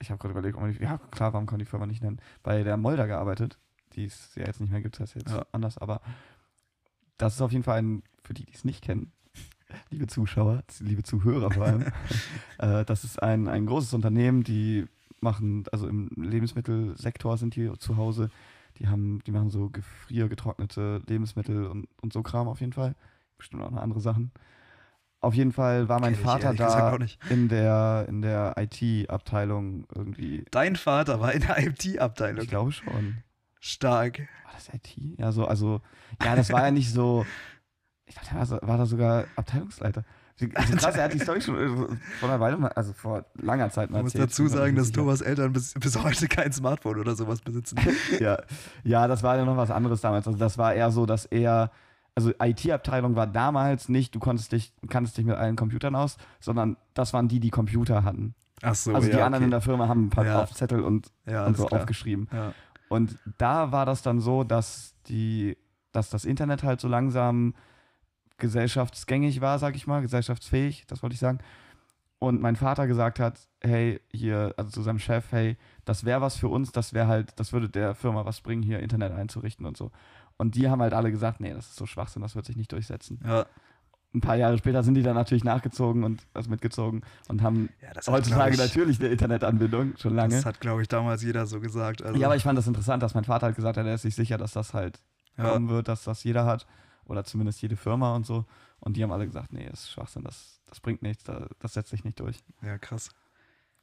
ich habe gerade überlegt, ob man die, ja klar, warum kann die Firma nicht nennen, bei der Molder gearbeitet, die es ja jetzt nicht mehr gibt, das ist jetzt ja. anders, aber das ist auf jeden Fall ein, für die, die es nicht kennen, [LAUGHS] liebe Zuschauer, liebe Zuhörer vor allem, [LAUGHS] äh, das ist ein, ein großes Unternehmen, die machen, also im Lebensmittelsektor sind die zu Hause, die haben, die machen so gefriergetrocknete Lebensmittel und, und so Kram auf jeden Fall, bestimmt auch noch andere Sachen. Auf jeden Fall war mein Kenn Vater da in der, in der IT-Abteilung irgendwie. Dein Vater war in der IT-Abteilung? Ich glaube schon. Stark. War das IT? Ja, so, also, ja, das war ja nicht so. Ich dachte, er war, war da sogar Abteilungsleiter. Also krass, er hat die Story schon äh, vor einer Weile, also vor langer Zeit mal erzählt. Ich muss dazu sagen, dass Thomas Eltern bis, bis heute kein Smartphone oder sowas besitzen. [LAUGHS] ja. ja, das war ja noch was anderes damals. Also das war eher so, dass er also IT-Abteilung war damals nicht, du konntest dich, kannst dich mit allen Computern aus, sondern das waren die, die Computer hatten. Ach so, Also die ja, anderen okay. in der Firma haben ein paar ja. auf Zettel und, ja, und so klar. aufgeschrieben. Und da war das dann so, dass die, dass das Internet halt so langsam gesellschaftsgängig war, sag ich mal, gesellschaftsfähig, das wollte ich sagen. Und mein Vater gesagt hat, hey, hier, also zu seinem Chef, hey, das wäre was für uns, das wäre halt, das würde der Firma was bringen, hier Internet einzurichten und so. Und die haben halt alle gesagt, nee, das ist so Schwachsinn, das wird sich nicht durchsetzen. Ja. Ein paar Jahre später sind die dann natürlich nachgezogen und also mitgezogen und haben Ja, das heutzutage glaub natürlich eine Internetanbindung, schon lange. Das hat, glaube ich, damals jeder so gesagt. Also, Ja, aber ich fand das interessant, dass mein Vater halt gesagt hat, er ist sich sicher, dass das halt Ja. kommen wird, dass das jeder hat oder zumindest jede Firma und so. Und die haben alle gesagt, nee, das ist Schwachsinn, das, das bringt nichts, da- das setzt sich nicht durch. ja, krass.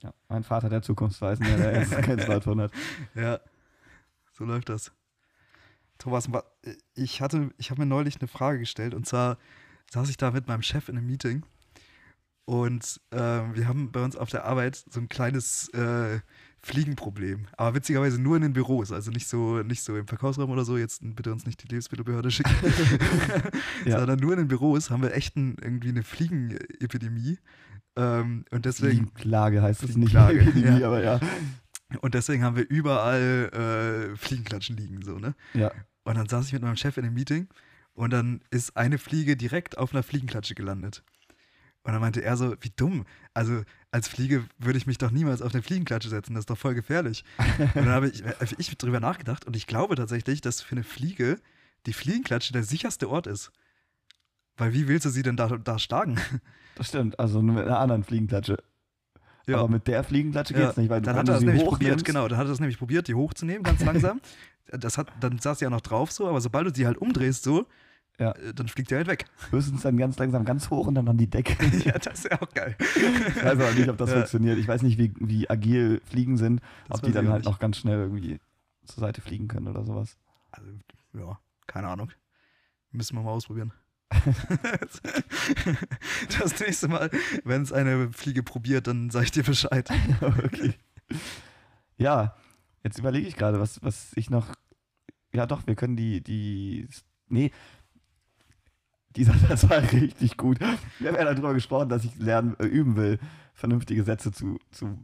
Ja, mein Vater, der Zukunftsweisende, der jetzt kein [LAUGHS] Smartphone hat. Ja, so läuft das. Thomas, ich hatte, ich habe mir neulich eine Frage gestellt und zwar saß ich da mit meinem Chef in einem Meeting und ähm, wir haben bei uns auf der Arbeit so ein kleines äh, Fliegenproblem, aber witzigerweise nur in den Büros, also nicht so, nicht so im Verkaufsraum oder so. Jetzt bitte uns nicht die Lebensmittelbehörde schicken, [LAUGHS] [LAUGHS] Ja. sondern nur in den Büros haben wir echt ein, irgendwie eine Fliegenepidemie. Ähm, und deswegen Fliegenklage heißt es nicht, [LAUGHS] Epidemie, ja. aber ja. Und deswegen haben wir überall äh, Fliegenklatschen liegen, so, ne? Ja, Und dann saß ich mit meinem Chef in einem Meeting und dann ist eine Fliege direkt auf einer Fliegenklatsche gelandet. Und dann meinte er so, wie dumm. Also als Fliege würde ich mich doch niemals auf eine Fliegenklatsche setzen, das ist doch voll gefährlich. [LAUGHS] und dann habe ich, hab ich drüber nachgedacht und ich glaube tatsächlich, dass für eine Fliege die Fliegenklatsche der sicherste Ort ist. Weil wie willst du sie denn da, da schlagen? Das stimmt, also nur mit einer anderen Fliegenklatsche. Ja. Aber mit der Fliegenklatsche Ja, geht's nicht, weil du, dann hat er das sie nämlich probiert, genau, dann hat er das nämlich probiert, die hochzunehmen, ganz [LAUGHS] langsam. Das hat, dann saß sie ja noch drauf so, aber sobald du die halt umdrehst so, Ja. äh, dann fliegt die halt weg. höchstens dann ganz langsam ganz hoch und dann an die Decke. [LAUGHS] ja, das ist ja auch geil. Ich weiß aber nicht, ob das Ja. funktioniert. Ich weiß nicht, wie, wie agil Fliegen sind, Das ob die dann halt nicht. noch ganz schnell irgendwie zur Seite fliegen können oder sowas. Also, ja, keine Ahnung. Müssen wir mal ausprobieren. [LAUGHS] das nächste Mal, wenn es eine Fliege probiert, dann sage ich dir Bescheid. [LAUGHS] okay. Ja, jetzt überlege ich gerade, was, was ich noch. Ja, doch, wir können die, die. Nee. Dieser [LAUGHS] Satz war richtig gut. Wir haben ja darüber gesprochen, dass ich lernen, äh, üben will, vernünftige Sätze zu. zu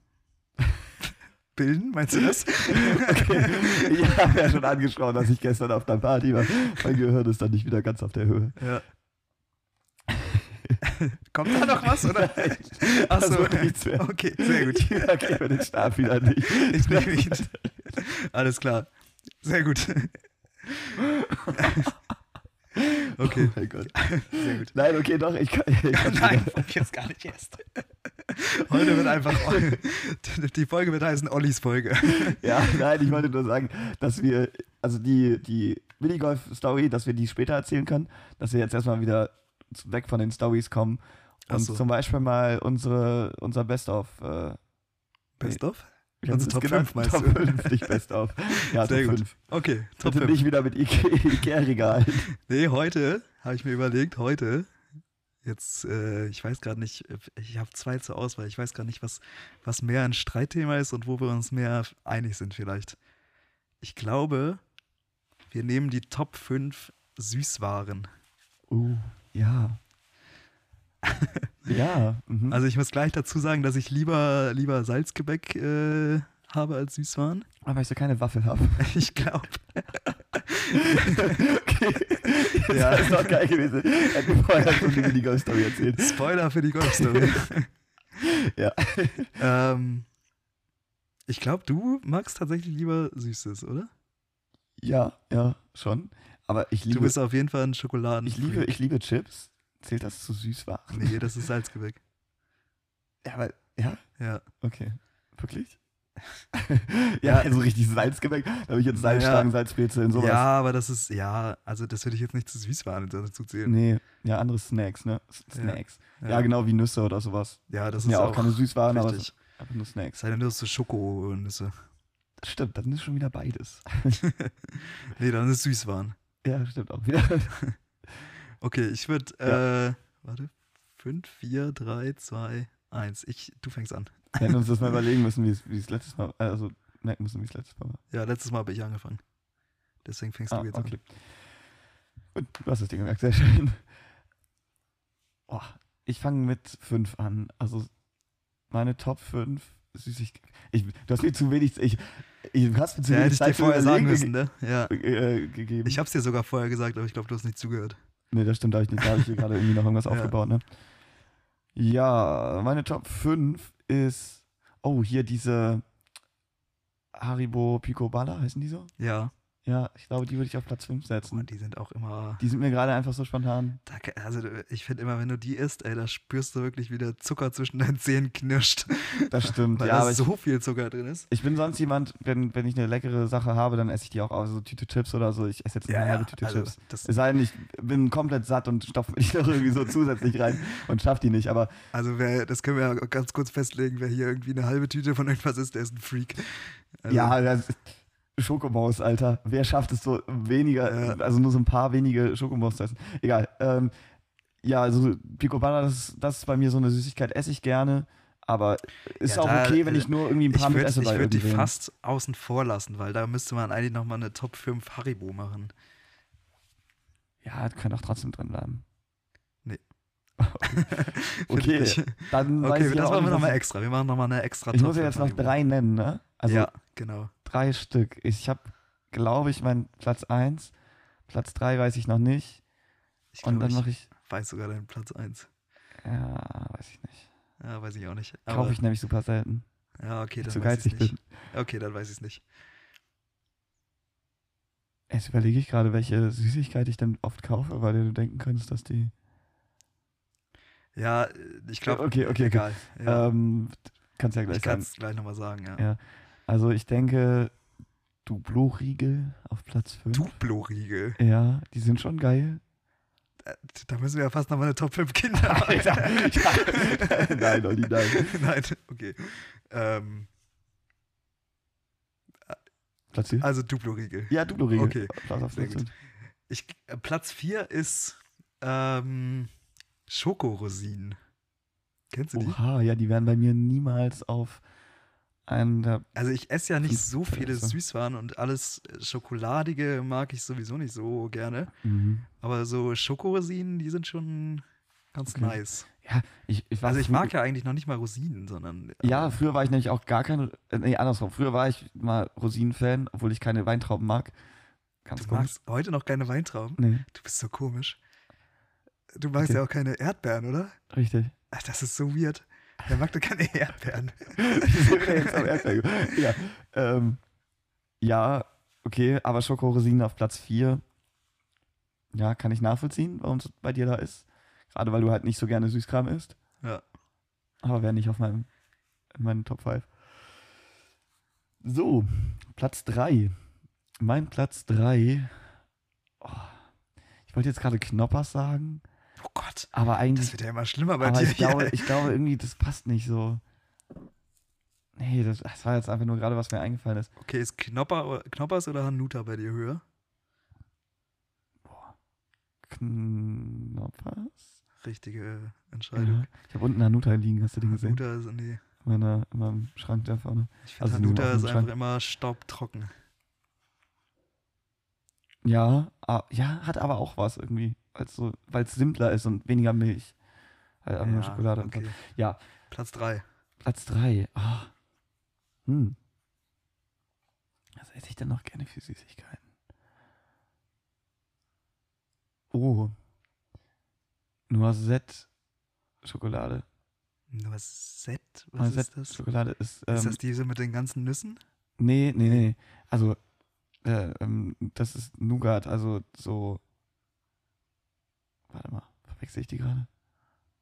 Bilden, meinst du das? [LAUGHS] okay. Ich habe ja schon angesprochen, dass ich gestern auf der Party war. Mein Gehirn ist dann nicht wieder ganz auf der Höhe. Ja. [LAUGHS] Kommt da noch was, oder? Achso, nichts mehr. okay, sehr gut. [LAUGHS] Ich übergebe den Stab wieder nicht. Ich nehme ihn. Alles klar. Sehr gut. Okay, Oh mein Gott. sehr gut. Nein, okay, doch, ich kann. Ich kann [LAUGHS] Nein, jetzt gar nicht erst. Heute wird einfach. [LAUGHS] [LAUGHS] Die Folge wird heißen Ollis Folge. Ja, nein, ich wollte nur sagen, dass wir, also die, die Minigolf-Story, dass wir die später erzählen können, dass wir jetzt erstmal wieder weg von den Stories kommen und so. zum Beispiel mal unsere, unser Best-of. Äh, Best of? wie haben wir Top das genannt? 5 meinst Top du? 5, nicht Best-of. Ja, Sehr Top gut. 5. Okay, Top Bitte 5. nicht wieder mit Ikea-Regal. [LAUGHS] Nee, heute habe ich mir überlegt, heute, jetzt, äh, ich weiß gerade nicht, ich habe zwei zur Auswahl, ich weiß gar nicht, was, was mehr ein Streitthema ist und wo wir uns mehr einig sind vielleicht. Ich glaube, wir nehmen die Top 5 Süßwaren. Uh, ja. [LAUGHS] ja. Mhm. Also ich muss gleich dazu sagen, dass ich lieber, lieber Salzgebäck äh, habe als Süßwaren. Aber ich so keine Waffel habe. [LAUGHS] Ich glaube. [LAUGHS] okay. Das Ja. ist doch geil gewesen. Hätten wir vorher schon die Minigolf-Story erzählt. Spoiler für die Golfstory. Ja. ähm, ich glaube, du magst tatsächlich lieber Süßes, oder? Ja, ja, schon. Aber ich liebe, Du bist auf jeden Fall ein Schokoladen. ich liebe, ich liebe Chips. Zählt das zu Süßwaren? Nee, das ist Salzgebäck. [LAUGHS] Ja, aber, ja, Ja. okay. Wirklich? [LAUGHS] ja, also richtig Salzgebäck. Da habe ich jetzt Salzstangen, Ja. Salzbrezeln, sowas. Ja, aber das ist, ja, also das würde ich jetzt nicht zu Süßwaren dazu zählen. Nee, ja, andere Snacks, ne? Snacks. Ja, genau, wie Nüsse oder sowas. Ja, das Das ist ja auch, keine Süßwaren, aber richtig. sind einfach nur Snacks. sei denn, du hast so Schokonüsse. Das stimmt, dann ist schon wieder beides. [LAUGHS] Nee, dann ist Süßwaren. Ja, stimmt auch wieder. Okay, ich würde, äh, warte, 5, 4, 3, 2, 1. Ich, du fängst an. Wir hätten uns das mal [LAUGHS] überlegen müssen, wie es letztes Mal, äh, also merken müssen, wie es letztes Mal war. Ja, letztes Mal habe ich angefangen. Deswegen fängst Ah, du jetzt okay. Gut, du hast das Ding gemerkt, sehr schön. Oh, ich fange mit 5 an. Also meine Top 5 Süßigkeiten. Ich, du hast mir zu wenig, ich, ich hast mir an. zu Ja, hätte wenig ich dir Zeit zu vorher sagen müssen, ne? Ja. [LAUGHS] äh, gegeben. Ich habe es dir sogar vorher gesagt, aber ich glaube, du hast nicht zugehört. Nee, das stimmt, da habe ich, nicht- da hab ich hier gerade irgendwie noch irgendwas [LAUGHS] Ja. aufgebaut, ne? Ja, meine Top 5 ist, oh, hier diese Haribo Picoballa, heißen die so? Ja. Ja, ich glaube, die würde ich auf Platz 5 Boah, setzen. die sind auch immer. Die sind mir gerade einfach so spontan. Da, also ich finde immer, wenn du die isst, ey, da spürst du wirklich, wie der Zucker zwischen deinen Zähnen knirscht. Das stimmt, Weil ja, da aber ich, so viel Zucker drin ist. ich bin sonst jemand, wenn, wenn ich eine leckere Sache habe, dann esse ich die auch aus, so Tüte Chips oder so. Ich esse jetzt eine halbe Tüte also, Chips. das, Es sei denn, ich bin komplett satt und stopfe mich [LAUGHS] noch irgendwie so zusätzlich rein und schaff die nicht, aber also wer, das können wir ja ganz kurz festlegen, wer hier irgendwie eine halbe Tüte von irgendwas isst, der ist ein Freak. Also, Ja, das ist Schokomaus, Alter. Wer schafft es so weniger, Ja. also nur so ein paar wenige Schokomaus zu essen? Egal. Ähm, ja, also Picoballa, das, ist- das ist bei mir so eine Süßigkeit, esse ich gerne, aber ist Ja, auch da, okay, wenn äh, ich nur irgendwie ein Ich paar würde mitesse bei würd die fast außen vor lassen, weil da müsste man eigentlich nochmal eine Top 5 Haribo machen. Ja, das kann auch trotzdem drin bleiben. Nee. [LAUGHS] okay, ich. dann weiß Okay, ich das auch machen wir nochmal extra. Wir machen nochmal eine extra Ich Top muss ja 5 jetzt noch drei nennen, ne? Also ja, genau. drei Stück. Ich habe, glaube ich, meinen Platz 1, Platz 3 weiß ich noch nicht. Ich Und glaube, dann ich mache ich, weiß sogar deinen Platz 1. ja, weiß Ja, weiß ich auch nicht. Kaufe ich nämlich super selten. Ja, okay, dann zu weiß ich nicht. bin. Okay, dann weiß ich es nicht. Jetzt überlege ich gerade, welche Süßigkeit ich denn oft kaufe, weil du denken könntest, dass die. Ja, ich glaube, Okay, okay, okay. egal. Ja, Ähm, kannst ja gleich ich kann sagen. es gleich nochmal sagen, ja. Ja. Also ich denke, Duplo-Riegel auf Platz 5. Duplo-Riegel. Ja, die sind schon geil. Äh, Da müssen wir ja fast nochmal eine Top 5 Kinder. Alter, [LAUGHS] ja. [LAUGHS] Nein, Olli, nein. Nein, okay. Ähm, Platz 4? also Duplo-Riegel. Ja, Duplo-Riegel. Okay, Platz auf sehr Platz gut. fünf. Ich, äh, Platz 4 ist ähm, Schokorosinen. Kennst du die? Oha, ja, die wären bei mir niemals auf einen der. Also ich esse ja nicht so viele Plätze. Süßwaren und alles äh, Schokoladige mag ich sowieso nicht so gerne. Mhm. Aber so Schokorosinen, die sind schon ganz Okay. nice. Ja, ich, ich Also ich mag ja eigentlich noch nicht mal Rosinen, sondern Ja, aber- früher war ich nämlich auch gar kein. äh, Nee, andersrum. Früher war ich mal Rosinen-Fan, obwohl ich keine Weintrauben mag. Ganz du komisch. magst heute noch keine Weintrauben. Nee, Du bist so komisch. Du magst Okay. ja auch keine Erdbeeren, oder? richtig. Ach, das ist so weird. Wer mag denn keine Erdbeeren? [LAUGHS] Wie sind wir jetzt am Erdbeer gekommen? ja, ähm, ja, okay, aber Schokorosinen auf Platz 4. Ja, kann ich nachvollziehen, warum es bei dir da ist. Gerade weil du halt nicht so gerne Süßkram isst. Ja. Aber wäre nicht auf meinem, in meinen Top 5. So, Platz 3. Mein Platz 3. Oh, ich wollte jetzt gerade Knoppers sagen, Oh Gott, aber eigentlich. das wird ja immer schlimmer bei dir. ich glaube, ich glaube irgendwie, das passt nicht so. Nee, das, das war jetzt einfach nur gerade, was mir eingefallen ist. Okay, ist Knopper, oder- Knoppers oder Hanuta bei dir höher? Knoppers? Richtige Entscheidung. Ja. Ich habe unten Hanuta liegen, hast du den gesehen? Hanuta ist. In, meiner, in meinem Schrank da vorne. Ich finde Also Hanuta ist einfach immer staubtrocken. Ja, ah, ja, hat aber auch was irgendwie. Weil es simpler ist und weniger Milch. Halt einfach nur Schokolade. okay. Ja. Platz 3. Platz 3. Ah. Hm. Was esse ich denn noch gerne für Süßigkeiten? Oh. Noisette Schokolade. Noisette? Was ist Noisette das? Schokolade ist. Ähm, ist das diese mit den ganzen Nüssen? nee, nee, nee. Also, äh, ähm, das ist Nougat, also so. Verwechsel ich die gerade?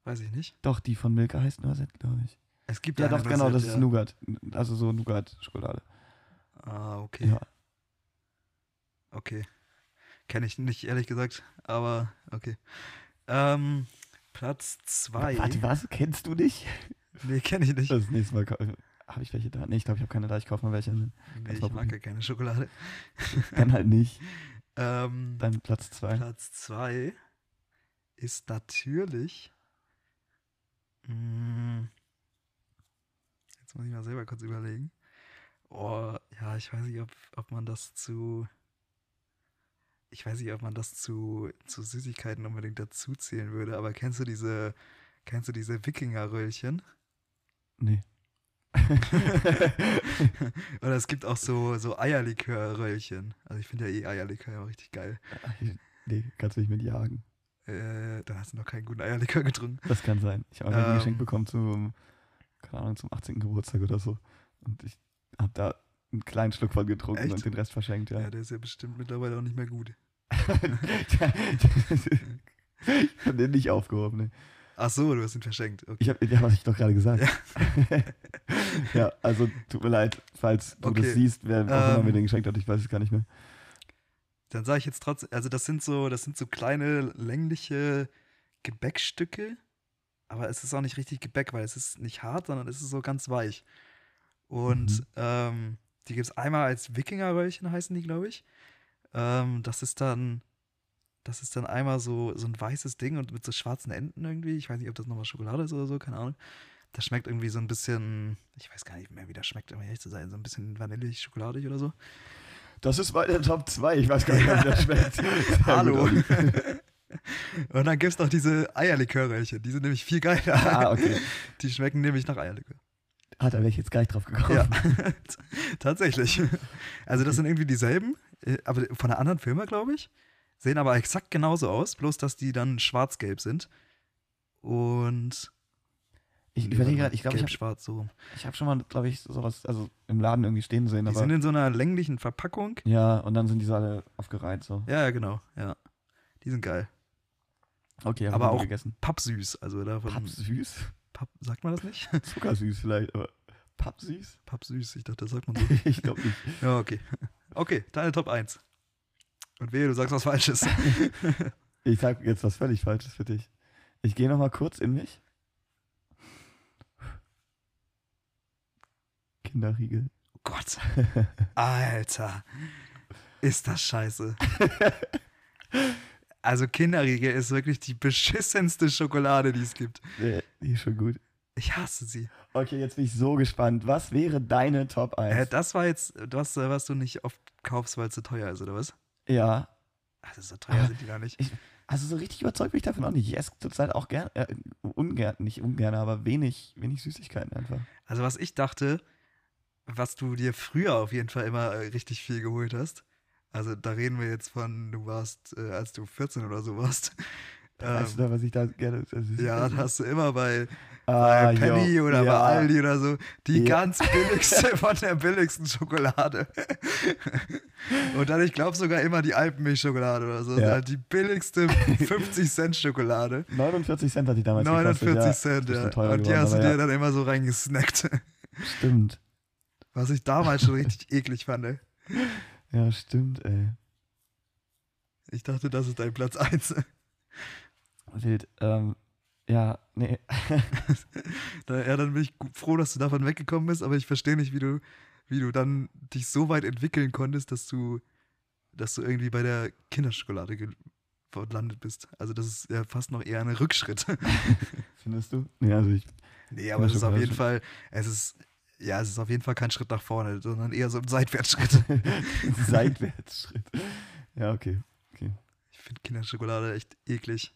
Weiß ich nicht. Doch, die von Milka heißt Noisette, glaube ich. Es gibt Ja, eine doch, genau, das ist ja. Nougat. Also so Nougat-Schokolade. Ah, okay. Ja. Okay. Kenne ich nicht, ehrlich gesagt, aber okay. Ähm, Platz 2. Warte, was? Kennst du dich? Nee, kenne ich nicht. Das nächste Mal habe ich welche da. Nee, ich glaube, ich habe keine da. Ich kaufe mal welche. Nee, kannst ich mag probieren. ja keine Schokolade. Dann halt nicht. [LAUGHS] Ähm, Dann Platz zwei. Platz 2 ist natürlich. Mm, jetzt muss ich mal selber kurz überlegen. Oh, ja, ich weiß nicht, ob, ob man das zu. Ich weiß nicht, ob man das zu, zu Süßigkeiten unbedingt dazu zählen würde, aber kennst du diese, kennst du diese Wikingerröllchen? Nee. [LAUGHS] Oder es gibt auch so, so Eierlikör-Röllchen. Also ich finde ja eh Eierlikör ja richtig geil. nee, kannst du nicht mit jagen. Äh, dann hast du noch keinen guten Eierlikör [LAUGHS] getrunken. Das kann sein. Ich habe ein Ähm. Geschenk bekommen zum, keine Ahnung, zum 18. Geburtstag oder so. Und ich habe da einen kleinen Schluck von getrunken Echt? und den Rest verschenkt, Ja. ja. der ist ja bestimmt mittlerweile auch nicht mehr gut. ich habe den nicht aufgehoben, ne. Ach so, du hast ihn verschenkt. Okay. Ich habe, ja, was ich doch gerade gesagt. [LAUGHS] Ja. also tut mir leid, falls du Okay. das siehst, wer auch immer Ähm. mir den geschenkt hat, ich weiß es gar nicht mehr. Dann sage ich jetzt trotzdem, also das sind so, das sind so kleine längliche Gebäckstücke, aber es ist auch nicht richtig Gebäck, weil es ist nicht hart, sondern es ist so ganz weich. Und Mhm. ähm, die gibt es einmal als Wikingerröllchen, heißen die, glaube ich. Ähm, das ist dann, das ist dann einmal so, so ein weißes Ding und mit so schwarzen Enden irgendwie. Ich weiß nicht, ob das nochmal Schokolade ist oder so, keine Ahnung. Das schmeckt irgendwie so ein bisschen, ich weiß gar nicht mehr, wie das schmeckt, um ehrlich zu sein, so ein bisschen vanillig, schokoladig oder so. Das ist meine Top 2. Ich weiß gar nicht, wie das schmeckt. [LAUGHS] Hallo. Olli. [LAUGHS] Und dann gibt es noch diese Eierlikörröllchen. Die sind nämlich viel geiler. ah, okay. Die schmecken nämlich nach Eierlikör. Ah, da wäre ich jetzt gar nicht drauf gekommen. Ja, [LAUGHS] tatsächlich. Also das sind irgendwie dieselben, äh, aber von einer anderen Firma, glaube ich. Sehen aber exakt genauso aus, bloß dass die dann schwarz-gelb sind. Und Ich überlege gerade, ich glaube, ich habe so. ich hab schon mal, glaube ich, sowas also im Laden irgendwie stehen sehen. Die sind in so einer länglichen Verpackung. ja, und dann sind die so alle aufgereiht. So. Ja, genau. Ja. Die sind geil. Okay, Aber nie auch gegessen. Pappsüß. Also davon. Pappsüß? Papp, sagt man das nicht? [LAUGHS] Zuckersüß vielleicht, aber pappsüß? Pappsüß, ich dachte, das sagt man so. [LAUGHS] ich glaube nicht. [LAUGHS] ja, okay. Okay, deine Top 1. Und wehe, du sagst was Falsches. Ich sag jetzt was völlig Falsches für dich. Ich gehe noch mal kurz in mich. Kinderriegel. Oh Gott. [LAUGHS] Alter. Ist das scheiße. Also Kinderriegel ist wirklich die beschissenste Schokolade, die es gibt. Die ist schon gut. Ich hasse sie. Okay, jetzt bin ich so gespannt. Was wäre deine Top 1? Äh, das war jetzt was, was du nicht oft kaufst, weil es zu teuer ist, oder was? ja, Also so teuer sind die gar nicht. ich- also so richtig überzeugt bin ich davon auch nicht. Ich esse zurzeit auch gern, äh, ungern, nicht ungern, aber wenig, wenig Süßigkeiten einfach. Also was ich dachte, was du dir früher auf jeden Fall immer äh, richtig viel geholt hast. Also da reden wir jetzt von, du warst, äh, als du 14 oder so warst. weißt du Ähm, da, was ich da gerne ja, da hast du immer bei, ah, bei Penny jo, oder bei ja. Aldi oder so die Ja. ganz billigste [LAUGHS] von der billigsten Schokolade. Und dann, ich glaube sogar immer die Alpenmilchschokolade oder so. Ja. Halt Die billigste [LAUGHS] 50 Cent Schokolade. 49 Cent hat die damals 49 gekostet. Cent, ja. Und die hast du dir dann immer so reingesnackt. Stimmt. Was ich damals schon richtig [LAUGHS] eklig fand. ey. Ja, stimmt, ey. Ich dachte, das ist dein Platz 1. Wild. Ähm, ja, nee. [LAUGHS] Ja, dann bin ich froh, dass du davon weggekommen bist, aber ich verstehe nicht, wie du, wie du dann dich so weit entwickeln konntest, dass du, dass du irgendwie bei der Kinderschokolade ge- gelandet bist. Also das ist ja fast noch eher ein Rückschritt. [LAUGHS] Findest du? Nee, also ich. nee, aber es ist auf jeden. Fall, es ist, ja, es ist auf jeden Fall kein Schritt nach vorne, sondern eher so ein Seitwärtsschritt. [LAUGHS] Seitwärtsschritt. Ja, okay. Ich finde Kinderschokolade echt eklig.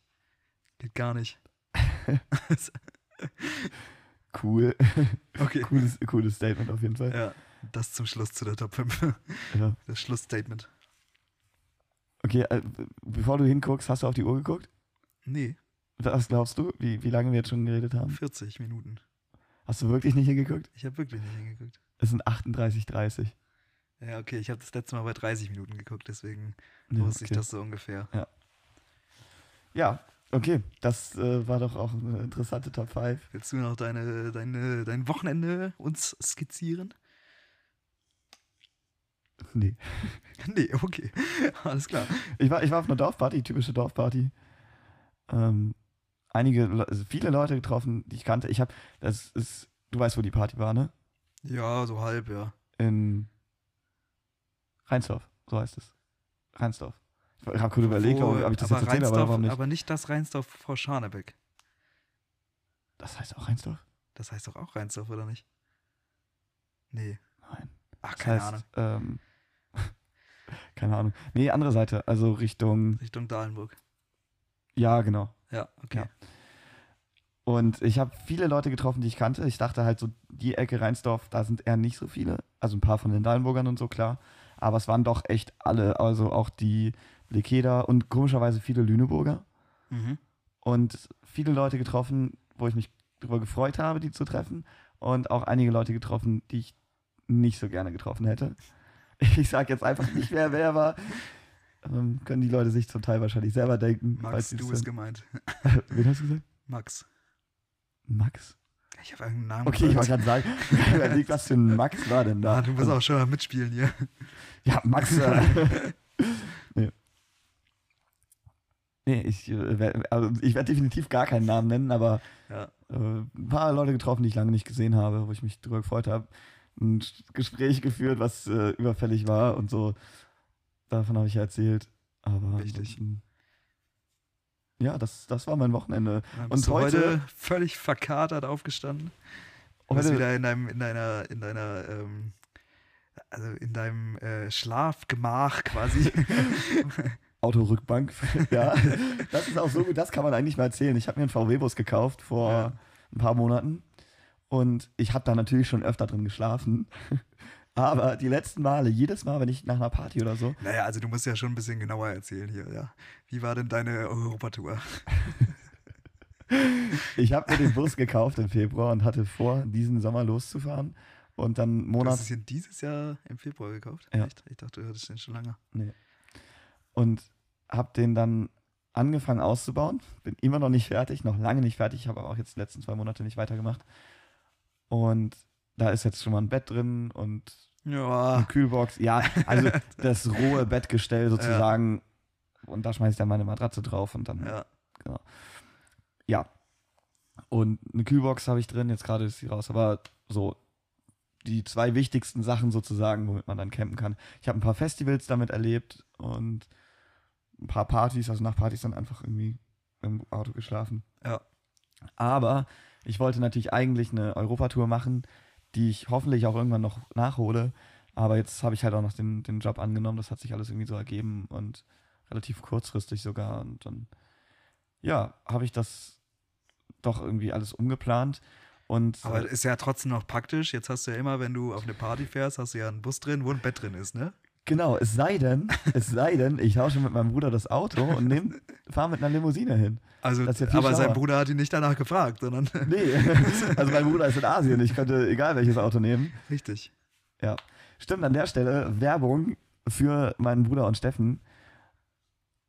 Geht gar nicht. [LAUGHS] Cool. Okay. Cooles, cooles Statement auf jeden Fall. Ja, das zum Schluss zu der Top 5. Ja. Das Schlussstatement. Okay, äh, bevor du hinguckst, hast du auf die Uhr geguckt? Nee, Was glaubst du, wie, wie lange wir jetzt schon geredet haben? 40 Minuten. Hast du wirklich nicht hingeguckt? Ich habe wirklich nicht hingeguckt. Es sind 38,30. Ja, okay, ich habe das letzte Mal bei 30 Minuten geguckt, deswegen Ja, wusste ich okay. das so ungefähr. Ja, okay. Das äh, war doch auch eine interessante Top 5. Willst du noch deine, deine, dein Wochenende uns skizzieren? Nee. [LAUGHS] Nee, okay. [LAUGHS] Alles klar. Ich war, ich war auf einer Dorfparty, typische Dorfparty. Ähm, einige, also viele Leute getroffen, die ich kannte. Ich habe, das ist, du weißt, wo die Party war, ne? Ja, so halb, ja. In Rheinsdorf, so heißt es. Rheinsdorf. Ich habe kurz überlegt, ob, ob ich das aber jetzt erzähle, aber warum nicht? Aber nicht das Rheinsdorf Frau Scharnebeck. Das heißt auch Rheinsdorf? Das heißt doch auch Rheinsdorf, oder nicht? Nee. Nein. Ach, Das keine heißt, Ahnung. Ähm, [LAUGHS] keine Ahnung. Nee, andere Seite, also Richtung, Richtung Dahlenburg. Ja, genau. Ja, okay. Ja. Und ich habe viele Leute getroffen, die ich kannte. Ich dachte halt so, die Ecke Rheinsdorf, da sind eher nicht so viele. Also ein paar von den Dahlenburgern und so, klar. Aber es waren doch echt alle, also auch die Lekeder und komischerweise viele Lüneburger. Mhm. Und viele Leute getroffen, wo ich mich darüber gefreut habe, die zu treffen. Und auch einige Leute getroffen, die ich nicht so gerne getroffen hätte. [LAUGHS] Ich sage jetzt einfach nicht, wer wer war. Ähm, können die Leute sich zum Teil wahrscheinlich selber denken. Max, du bist gemeint. [LAUGHS] Wen hast du gesagt? Max. Max? Ich habe irgendeinen Namen Okay, ich wollte gerade sagen, [LAUGHS] überlegt, was für ein Max war denn da? Ah, du musst auch schon mal mitspielen hier. [LAUGHS] Ja, Max. Äh, nee. Nee, ich, äh, also ich werde definitiv gar keinen Namen nennen, aber Ja. äh, ein paar Leute getroffen, die ich lange nicht gesehen habe, wo ich mich drüber gefreut habe. Ein Gespräch geführt, was äh, überfällig war und so. Davon habe ich ja erzählt. Aber Richtig. Ja, das, das war mein Wochenende. Dann Und heute- heute völlig verkatert aufgestanden. Du bist wieder in deinem, in deiner, in deiner, ähm, also in deinem äh, Schlafgemach quasi. [LAUGHS] Autorückbank. [LAUGHS] ja, das ist auch so gut, das kann man eigentlich mal erzählen. Ich habe mir einen VW-Bus gekauft vor Ja. ein paar Monaten und ich habe da natürlich schon öfter drin geschlafen. Aber die letzten Male, jedes Mal, wenn ich nach einer Party oder so, naja, also du musst ja schon ein bisschen genauer erzählen hier, ja. Wie war denn deine Europatour? [LAUGHS] ich habe mir den Bus gekauft im Februar und hatte vor, diesen Sommer loszufahren. Und dann Du Monat. hast es hier dieses Jahr im Februar gekauft? Ja. Echt? Ich dachte, du hattest den schon lange. und habe den dann angefangen auszubauen. Bin immer noch nicht fertig, noch lange nicht fertig. Ich habe auch jetzt die letzten zwei Monate nicht weitergemacht. Und da ist jetzt schon mal ein Bett drin und eine Ja. Kühlbox. Ja, also [LAUGHS] das rohe Bettgestell sozusagen. Und da schmeiße ich dann meine Matratze drauf und dann. Ja. Ja. Und eine Kühlbox habe ich drin, jetzt gerade ist sie raus, aber so die zwei wichtigsten Sachen sozusagen, womit man dann campen kann. Ich habe ein paar Festivals damit erlebt und ein paar Partys, also nach Partys dann einfach irgendwie im Auto geschlafen. Ja. Aber ich wollte natürlich eigentlich eine Europatour machen, die ich hoffentlich auch irgendwann noch nachhole. Aber jetzt habe ich halt auch noch den, den Job angenommen. Das hat sich alles irgendwie so ergeben und relativ kurzfristig sogar. Und dann, ja, habe ich das doch irgendwie alles umgeplant. Und Aber das ist ja trotzdem noch praktisch. Jetzt hast du ja immer, wenn du auf eine Party fährst, hast du ja einen Bus drin, wo ein Bett drin ist, ne? Genau, es sei denn, es sei denn, ich tausche mit meinem Bruder das Auto und nehm, fahre mit einer Limousine hin. Also, ja aber sein schlauer. Bruder hat ihn nicht danach gefragt, sondern [LAUGHS] Nee, also mein Bruder ist in Asien. Ich könnte egal welches Auto nehmen. richtig. Ja. Stimmt, an der Stelle Werbung für meinen Bruder und Steffen.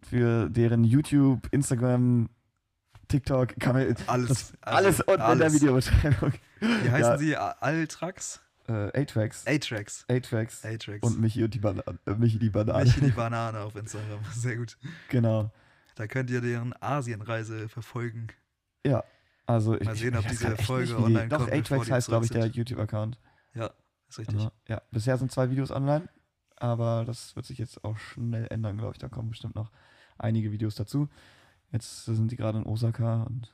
Für deren YouTube, Instagram, TikTok, kann man, Alles. das, also alles unten in der alles. Videobeschreibung. Wie heißen Ja. sie? Altrax? Äh, A-Tracks. A-Trax. A-Tracks. A-Trax. Und Michi und die Banane. Äh, Michi die Banane. Michi die Banane auf Instagram. [LAUGHS] Sehr gut. Genau. Da könnt ihr deren Asienreise verfolgen. Ja. Also ich, Mal sehen, ob diese Folge nicht, online Doch, kommt, bevor A-Tracks heißt, glaube ich, der. YouTube-Account. Ja, ist richtig. Ja. ja. Bisher sind zwei Videos online, aber das wird sich jetzt auch schnell ändern, glaube ich. Da kommen bestimmt noch einige Videos dazu. Jetzt sind die gerade in Osaka und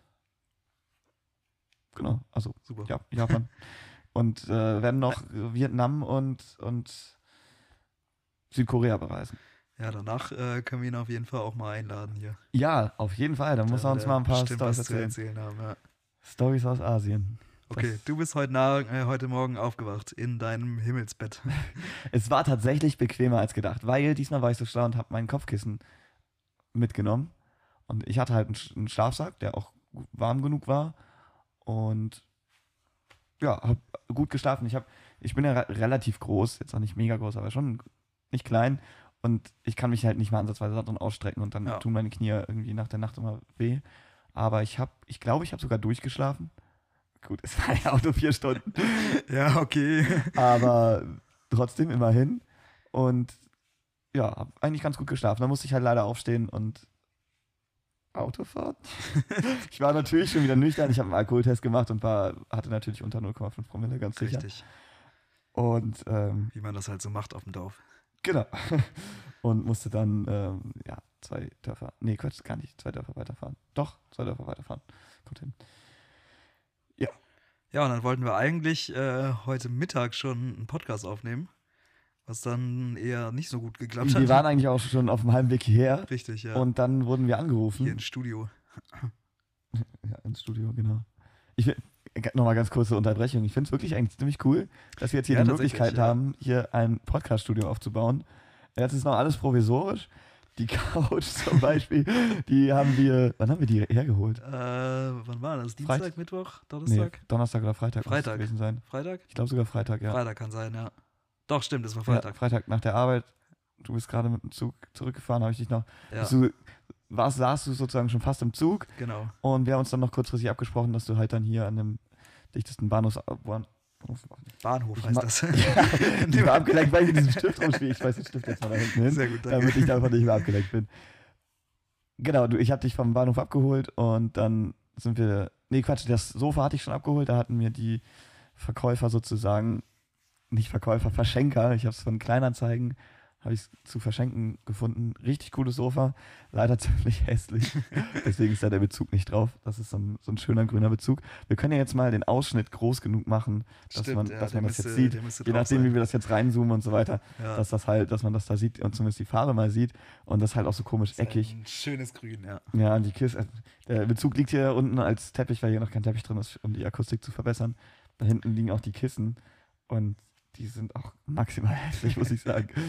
genau, also Super. ja, Japan. [LAUGHS] und äh, werden noch Vietnam und, und Südkorea bereisen. Ja, danach äh, können wir ihn auf jeden Fall auch mal einladen hier. Ja, auf jeden Fall. Da muss er uns mal ein paar Storys erzählen. erzählen haben. Ja. Stories aus Asien. Okay, du bist heute, na, äh, heute Morgen aufgewacht in deinem Himmelsbett. [LAUGHS] Es war tatsächlich bequemer als gedacht, weil diesmal war ich so schlau und habe mein Kopfkissen mitgenommen. Und ich hatte halt einen, Sch- einen Schlafsack, der auch warm genug war. Und ja, habe gut geschlafen. Ich, hab, ich bin ja re relativ groß, jetzt auch nicht mega groß, aber schon nicht klein. Und ich kann mich halt nicht mal ansatzweise darin ausstrecken und dann Ja. tun meine Knie irgendwie nach der Nacht immer weh. Aber ich habe, ich glaube, ich habe sogar durchgeschlafen. Gut, es war ja auch nur vier Stunden. [LAUGHS] ja, okay. aber trotzdem immerhin. Und ja, hab eigentlich ganz gut geschlafen. Da musste ich halt leider aufstehen und Auto fahren. [LAUGHS] ich war natürlich schon wieder nüchtern. Ich habe einen Alkoholtest gemacht und war, hatte natürlich unter 0,5 Promille, ganz sicher. Richtig. Und ähm, Wie man das halt so macht auf dem Dorf. genau. [LAUGHS] und musste dann ähm, ja, zwei Dörfer, nee, Quatsch, gar nicht, zwei Dörfer weiterfahren. Doch, zwei Dörfer weiterfahren. Kommt hin. Ja, und dann wollten wir eigentlich äh, heute Mittag schon einen Podcast aufnehmen, was dann eher nicht so gut geklappt Wir hat. waren eigentlich auch schon auf dem Heimweg hierher Richtig, ja. und dann wurden wir angerufen. hier ins Studio. [LAUGHS] Ja, ins Studio, genau. Ich will nochmal ganz kurze Unterbrechung. Ich finde es wirklich eigentlich ziemlich cool, dass wir jetzt hier Ja, die Möglichkeit ja. haben, hier ein Podcast-Studio aufzubauen. Jetzt ist noch alles provisorisch. Die [LAUGHS] Couch zum Beispiel, die haben wir, wann haben wir die hergeholt? Äh, wann war das? Dienstag, Freit- Mittwoch, Nee, Donnerstag? Donnerstag oder Freitag Freitag. gewesen sein. Freitag? Ich glaube sogar Freitag, ja. Freitag kann sein, ja. Doch, stimmt, es war Ja, Freitag. Freitag nach der Arbeit. Du bist gerade mit dem Zug zurückgefahren, habe ich dich noch. Ja, Du warst, saßt du sozusagen schon fast im Zug genau. und wir haben uns dann noch kurzfristig abgesprochen, dass du halt dann hier an dem dichtesten Bahnhofs, Bahnhof, Bahnhof Ich heißt das. [LAUGHS] Ich war abgelenkt, weil ich mit diesem Stift rumspiele. Ich schmeiß den Stift jetzt mal da hinten hin, Sehr gut, danke. damit ich davon nicht mehr abgelenkt bin. Genau, du, ich habe dich vom Bahnhof abgeholt und dann sind wir. Nee, Quatsch, das Sofa hatte ich schon abgeholt. Da hatten wir die Verkäufer sozusagen, nicht Verkäufer, Verschenker. Ich habe es von Kleinanzeigen, habe ich zu verschenken gefunden. Richtig cooles Sofa, leider [LAUGHS] ziemlich hässlich. Deswegen ist da der Bezug nicht drauf. Das ist so ein, so ein schöner grüner Bezug. Wir können ja jetzt mal den Ausschnitt groß genug machen, dass man, dass der man das müsste- jetzt sieht. Je nachdem, sein. wie wir das jetzt reinzoomen und so weiter, ja. dass das halt, dass man das da sieht und zumindest die Farbe mal sieht und das halt auch so komisch eckig. Ein schönes Grün, ja. Ja, und die Kiste, der Bezug liegt hier unten als Teppich, weil hier noch kein Teppich drin ist, um die Akustik zu verbessern. Da hinten liegen auch die Kissen und die sind auch maximal hässlich, muss ich sagen. [LAUGHS]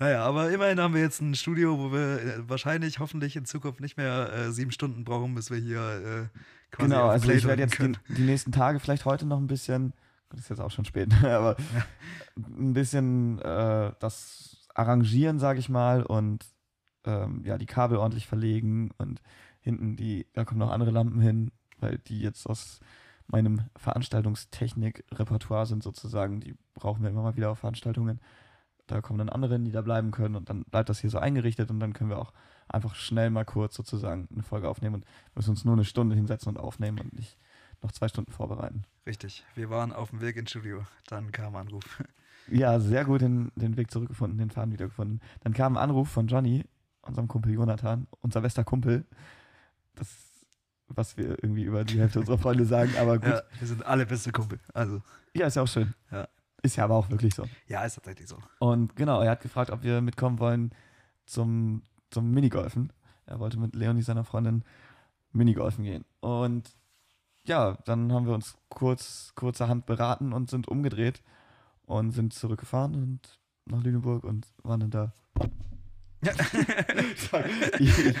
Naja, aber immerhin haben wir jetzt ein Studio, wo wir äh, wahrscheinlich, hoffentlich in Zukunft nicht mehr äh, sieben Stunden brauchen, bis wir hier äh, quasi Genau, also ich werde jetzt die, die, nächsten Tage vielleicht heute noch ein bisschen, das ist jetzt auch schon spät, [LAUGHS] aber ja. ein bisschen äh, das arrangieren, sage ich mal, und ähm, ja, die Kabel ordentlich verlegen und hinten die, da kommen noch andere Lampen hin, weil die jetzt aus meinem Veranstaltungstechnik-Repertoire sind sozusagen, die brauchen wir immer mal wieder auf Veranstaltungen. Da kommen dann andere, die da bleiben können und dann bleibt das hier so eingerichtet und dann können wir auch einfach schnell mal kurz sozusagen eine Folge aufnehmen und müssen uns nur eine Stunde hinsetzen und aufnehmen und nicht noch zwei Stunden vorbereiten. Richtig, wir waren auf dem Weg ins Studio, dann kam ein Anruf. Ja, sehr gut den, den Weg zurückgefunden, den Faden wiedergefunden. Dann kam ein Anruf von Johnny, unserem Kumpel Jonathan, unser bester Kumpel. Das, was wir irgendwie über die Hälfte unserer Freunde sagen, aber [LAUGHS] gut. Ja, wir sind alle beste Kumpel. Also. Ja, ist ja auch schön. Ja. Ist ja aber auch wirklich so. Ja, ist tatsächlich so. Und genau, er hat gefragt, ob wir mitkommen wollen zum, zum Minigolfen. Er wollte mit Leonie, seiner Freundin, Minigolfen gehen. Und ja, dann haben wir uns kurz, kurzerhand beraten und sind umgedreht und sind zurückgefahren und nach Lüneburg und waren dann da. Ja. [LAUGHS] [LAUGHS] ich,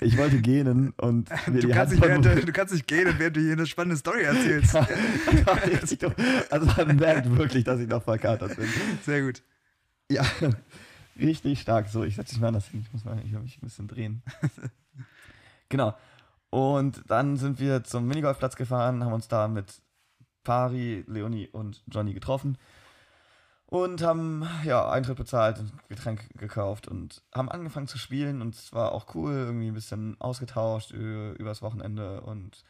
ich, wollte gähnen und mir du, kannst nicht während, [LAUGHS] du kannst nicht gähnen, während du hier eine spannende Story erzählst. ja, also man merkt wirklich, dass ich noch verkatert bin. Sehr gut. Ja, richtig stark. So, ich setze mich mal anders hin. Ich muss mal, ich mich ein bisschen drehen. genau. Und dann sind wir zum Minigolfplatz gefahren, haben uns da mit Pari, Leonie und Johnny getroffen und haben ja Eintritt bezahlt und Getränk gekauft und haben angefangen zu spielen und es war auch cool, irgendwie ein bisschen ausgetauscht übers Wochenende und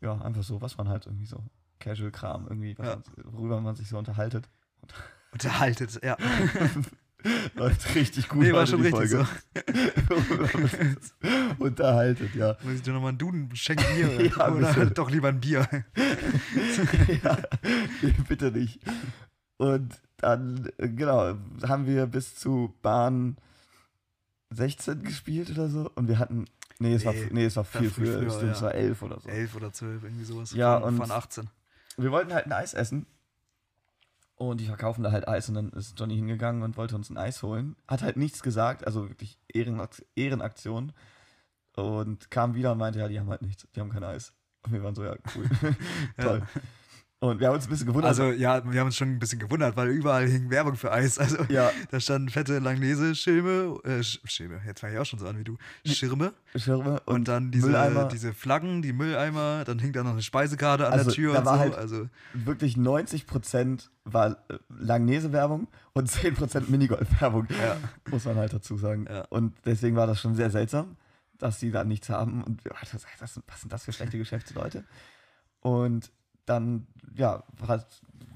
ja, einfach so, was man halt irgendwie so Casual-Kram irgendwie, ja. man, worüber man sich so unterhaltet. [LAUGHS] Unterhaltet, ja. [LAUGHS] Läuft richtig gut. Nee, war schon richtig Folge. so. [LAUGHS] Unterhaltet, ja. Muss ich dir nochmal einen Duden schenken Bier? ja, oder bitte. doch lieber ein Bier? ja, bitte nicht. Und dann, äh, genau, haben wir bis zu Bahn 16 gespielt oder so. Und wir hatten, nee, es, nee, war, nee, es war viel früher. früher stimmt, ja. es war 11 oder so. 11 oder 12, irgendwie sowas. Ja, von, und von 18. Wir wollten halt ein Eis essen. Und die verkaufen da halt Eis und dann ist Johnny hingegangen und wollte uns ein Eis holen. Hat halt nichts gesagt, also wirklich Ehrenaktion. Und kam wieder und meinte, ja, die haben halt nichts, die haben kein Eis. Und wir waren so, ja, cool. [LAUGHS] [LAUGHS] Toll. Ja. Und wir haben uns ein bisschen gewundert. Also ja, wir haben uns schon ein bisschen gewundert, weil überall hing Werbung für Eis. Also ja. [LAUGHS] da standen fette Langnese-Schirme, äh, Schirme, jetzt fange ich auch schon so an wie du, Schirme. Schirme und, und dann diese, diese Flaggen, die Mülleimer, dann hing da noch eine Speisekarte an also, der Tür da und war so. Halt also wirklich 90% war äh, Langnese-Werbung und 10% Minigolf-Werbung, ja. muss man halt dazu sagen. Ja. Und deswegen war das schon sehr seltsam, dass sie da nichts haben. Und das, das, was sind das für schlechte Geschäftsleute? Und dann, ja,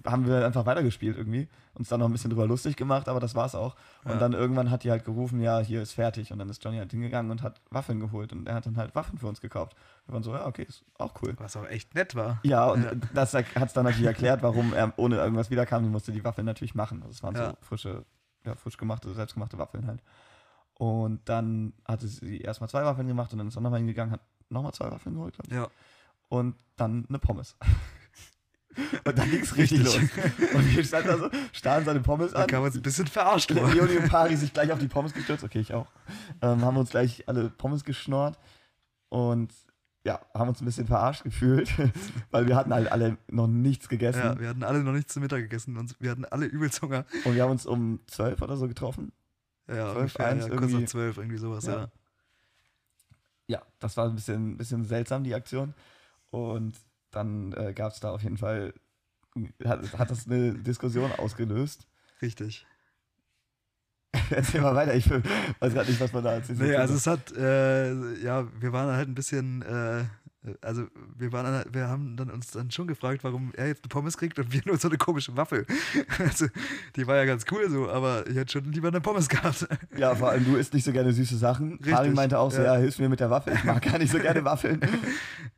haben wir einfach weitergespielt irgendwie. Uns dann noch ein bisschen drüber lustig gemacht, aber das war's auch. Und ja. dann irgendwann hat die halt gerufen, ja, hier ist fertig. Und dann ist Johnny halt hingegangen und hat Waffeln geholt. Und er hat dann halt Waffen für uns gekauft. Wir waren so, ja, okay, ist auch cool. Was auch echt nett war. Ja, und ja. das hat es dann natürlich [LAUGHS] erklärt, warum er ohne irgendwas wiederkam. Die musste die Waffeln natürlich machen. Das also waren ja. so frische, ja, frisch gemachte, selbstgemachte Waffeln halt. Und dann hatte sie erstmal zwei Waffeln gemacht und dann ist er nochmal hingegangen, hat nochmal zwei Waffeln geholt, glaube ich. Ja. Und dann eine Pommes. [LAUGHS] [LAUGHS] Und dann ging es richtig, los. Und wir standen da so, starren seine Pommes an. Da kam uns ein bisschen verarscht Leonie und [LAUGHS] Pari sich gleich auf die Pommes gestürzt. Okay, ich auch. Ähm, haben uns gleich alle Pommes geschnort. Und ja, haben uns ein bisschen verarscht gefühlt, [LAUGHS] weil wir hatten halt alle noch nichts gegessen. Ja, wir hatten alle noch nichts zu Mittag gegessen und wir hatten alle übelst Hunger. Und wir haben uns um zwölf oder so getroffen. Ja, 12, ungefähr, 1, ja, kurz nach zwölf, irgendwie sowas, ja. ja. Ja, das war ein bisschen, bisschen seltsam, die Aktion. Und dann äh, gab es da auf jeden Fall, hat, hat das eine Diskussion ausgelöst. Richtig. [LAUGHS] Erzähl mal weiter, ich weiß gerade nicht, was man da erzählt. Nee, also es hat, äh, ja, wir waren halt ein bisschen, äh, also wir waren, wir haben dann uns dann schon gefragt, warum er jetzt eine Pommes kriegt und wir [LAUGHS] nur so eine komische Waffel. [LAUGHS] Also die war ja ganz cool so, aber ich hätte schon lieber eine Pommes gehabt. [LAUGHS] Ja, vor allem du isst nicht so gerne süße Sachen. Karin meinte auch so, ja. ja, hilf mir mit der Waffel. Ich mag gar nicht so gerne Waffeln.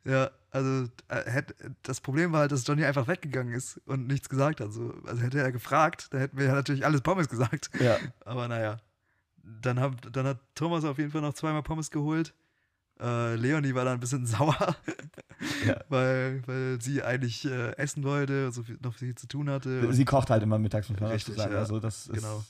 Ja, also äh, das Problem war halt, dass Johnny einfach weggegangen ist und nichts gesagt hat. So, also hätte er gefragt, dann hätten wir ja natürlich alles Pommes gesagt. Ja. Aber naja. Dann, hab, dann hat Thomas auf jeden Fall noch zweimal Pommes geholt. Äh, Leonie war da ein bisschen [LAUGHS] sauer, Ja. weil, weil sie eigentlich äh, essen wollte, so viel, noch viel zu tun hatte. Sie kocht halt immer mittags, muss man Richtig, sagen. ja. Also das ist, Genau.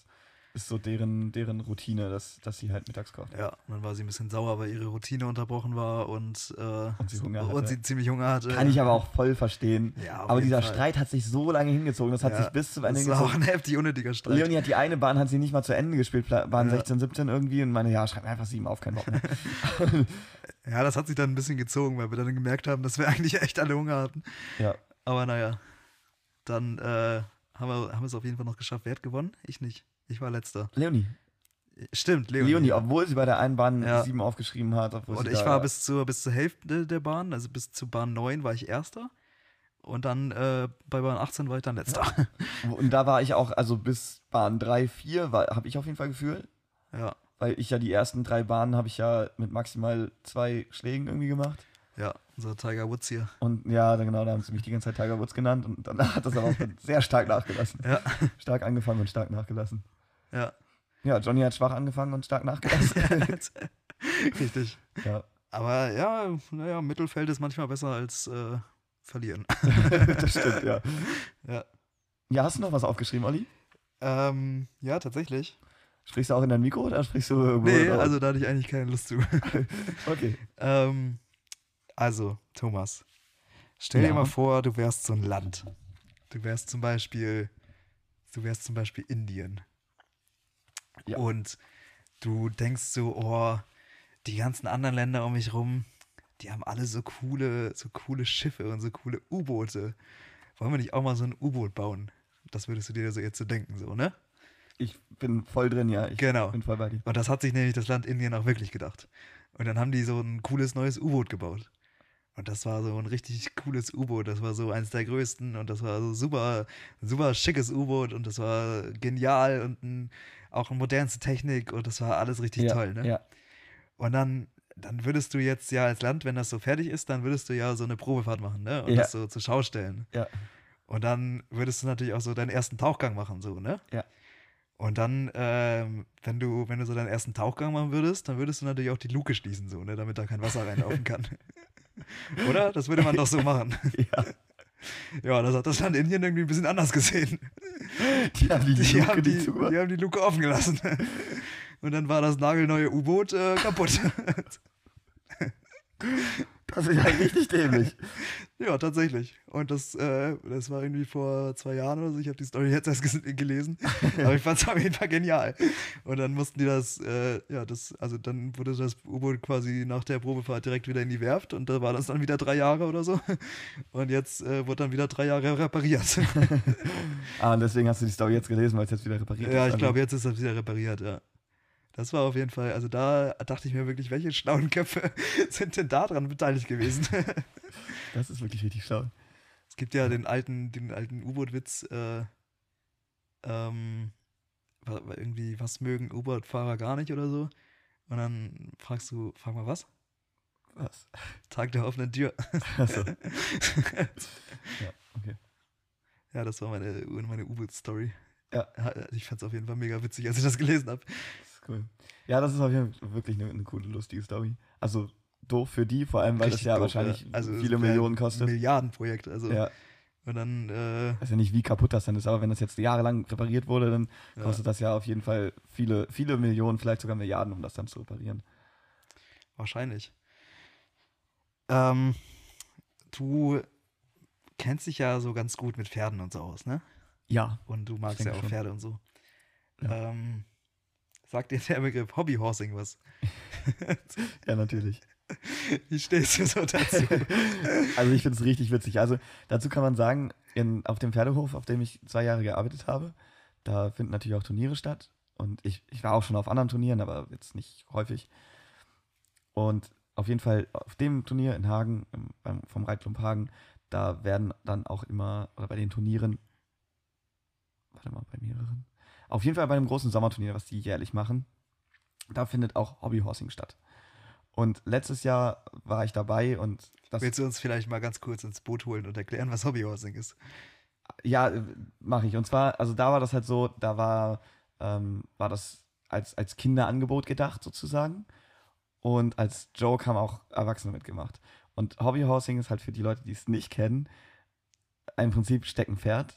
Ist so deren, deren Routine, dass, dass sie halt mittags kocht. Ja, und dann war sie ein bisschen sauer, weil ihre Routine unterbrochen war und, äh, Und sie Hunger und hatte. sie ziemlich Hunger hatte. Kann ich aber auch voll verstehen. Ja, aber dieser Fall. Streit hat sich so lange hingezogen, das hat Ja, sich bis zum Ende Das war auch hingezogen. ein heftig unnötiger Streit. Leonie hat die eine Bahn, hat sie nicht mal zu Ende gespielt, Bahn Ja. 16, 17 irgendwie und meine, ja, schreib mir einfach sieben auf, kein Bock mehr. [LAUGHS] Ja, das hat sich dann ein bisschen gezogen, weil wir dann gemerkt haben, dass wir eigentlich echt alle Hunger hatten. ja. Aber naja, dann äh, haben, wir, haben wir es auf jeden Fall noch geschafft. Wer hat gewonnen? Ich nicht. Ich war letzter. Leonie. Stimmt, Leonie. Leonie, obwohl sie bei der einen Bahn Ja. sieben aufgeschrieben hat. Und ich war bis zur, bis zur Hälfte der Bahn, also bis zu Bahn 9 war ich Erster. Und dann äh, bei Bahn 18 war ich dann Letzter. [LAUGHS] Und da war ich auch, also bis Bahn 3, 4 habe ich auf jeden Fall Gefühl. Ja, Weil ich ja die ersten drei Bahnen habe ich ja mit maximal zwei Schlägen irgendwie gemacht. ja, unser Tiger Woods hier. Und ja, genau, da haben sie mich die ganze Zeit Tiger Woods genannt und [LAUGHS] dann hat das aber auch [LAUGHS] sehr stark nachgelassen. Ja, Stark angefangen und stark nachgelassen. Ja. Ja, Johnny hat schwach angefangen und stark nachgelassen. [LAUGHS] Richtig. ja, Aber ja, naja, Mittelfeld ist manchmal besser als äh, verlieren. [LAUGHS] das stimmt, ja. [LAUGHS] Ja. Ja, hast du noch was aufgeschrieben, Olli? Ähm, ja, tatsächlich. Sprichst du auch in dein Mikro oder sprichst du irgendwo? Nee, oder- also da hatte ich eigentlich keine Lust zu. Okay. ähm, also, Thomas, stell Ja. dir mal vor, du wärst so ein Land. Du wärst zum Beispiel, du wärst zum Beispiel Indien. Ja. Und du denkst so, oh, die ganzen anderen Länder um mich rum, die haben alle so coole, so coole Schiffe und so coole U-Boote. Wollen wir nicht auch mal so ein U-Boot bauen? Das würdest du dir so jetzt so denken, so, ne? Ich bin voll drin, ja. Ich Genau. bin voll bei dir. Und das hat sich nämlich das Land Indien auch wirklich gedacht. Und dann haben die so ein cooles neues U-Boot gebaut. Und das war so ein richtig cooles U-Boot. Das war so eins der größten und das war so super, super schickes U-Boot und das war genial und ein, auch modernste Technik und das war alles richtig ja, toll. Ne? Ja. Und dann, dann würdest du jetzt ja als Land, wenn das so fertig ist, dann würdest du ja so eine Probefahrt machen ne? und Ja. das so zur Schau stellen. Ja. Und dann würdest du natürlich auch so deinen ersten Tauchgang machen, so, ne? Ja. Und dann, ähm, wenn du, wenn du so deinen ersten Tauchgang machen würdest, dann würdest du natürlich auch die Luke schließen, so, ne, damit da kein Wasser reinlaufen kann. [LAUGHS] Oder? Das würde man doch so machen. ja. [LAUGHS] Ja, das hat das Land Indien irgendwie ein bisschen anders gesehen. [LAUGHS] Die haben die, Die, Luke, haben, die, die, haben die Luke offen gelassen. [LAUGHS] Und dann war das nagelneue U-Boot äh, kaputt. Das ist ja richtig dämlich. [LAUGHS] ja, tatsächlich. Und das, äh, das war irgendwie vor zwei Jahren oder so. Ich habe die Story jetzt erst gelesen. [LAUGHS] Aber ich fand es auf jeden Fall genial. Und dann mussten die das, äh, ja, das, also dann wurde das U-Boot quasi nach der Probefahrt direkt wieder in die Werft und da war das dann wieder drei Jahre oder so. Und jetzt äh, wurde dann wieder drei Jahre repariert. [LAUGHS] Ah, und deswegen hast du die Story jetzt gelesen, weil es jetzt wieder repariert ja, ist. ich Also, glaube, jetzt ist das wieder repariert, ja. Das war auf jeden Fall, also da dachte ich mir wirklich, welche schlauen Köpfe [LAUGHS] sind denn da dran beteiligt gewesen? [LAUGHS] Das ist wirklich richtig schlau. Es gibt ja den alten, den alten U-Boot-Witz, äh, ähm, irgendwie, was mögen U-Boot-Fahrer gar nicht oder so? Und dann fragst du, frag mal was? Was? Tag der offenen Tür. [LAUGHS] Achso. Ja, okay. ja, das war meine, meine U-Boot-Story. Ja. Ich fand es auf jeden Fall mega witzig, als ich das gelesen habe. Cool. Ja, das ist auf jeden Fall wirklich eine, eine coole, lustige Story. Also doof für die, vor allem, weil das ja wahrscheinlich Also viele Millionen kostet. Milliardenprojekt, also. Ja, Und dann, äh, weiß ja nicht, wie kaputt das dann ist, aber wenn das jetzt jahrelang repariert wurde, dann ja. kostet das ja auf jeden Fall viele, viele Millionen, vielleicht sogar Milliarden, um das dann zu reparieren. Wahrscheinlich. Ähm, du kennst dich ja so ganz gut mit Pferden und so aus, ne? Ja. Und du magst ja auch schon. Pferde und so. Ja. Ähm, sagt dir der Begriff Hobbyhorsing was? [LAUGHS] Ja, natürlich. Wie stehst du so dazu? [LAUGHS] Also ich finde es richtig witzig. Also dazu kann man sagen, in, auf dem Pferdehof, auf dem ich zwei Jahre gearbeitet habe, da finden natürlich auch Turniere statt. Und ich, ich war auch schon auf anderen Turnieren, aber jetzt nicht häufig. Und auf jeden Fall auf dem Turnier in Hagen, im, beim, vom Reitclub Hagen, da werden dann auch immer, oder bei den Turnieren, warte mal, bei mehreren, auf jeden Fall bei einem großen Sommerturnier, was die jährlich machen, da findet auch Hobbyhorsing statt. Und letztes Jahr war ich dabei und das Willst du uns vielleicht mal ganz kurz ins Boot holen und erklären, was Hobbyhorsing ist? Ja, mache ich. Und zwar, also da war das halt so, da war, ähm, war das als, als Kinderangebot gedacht sozusagen. Und als Joke haben auch Erwachsene mitgemacht. Und Hobbyhorsing ist halt für die Leute, die es nicht kennen, im Prinzip Steckenpferd,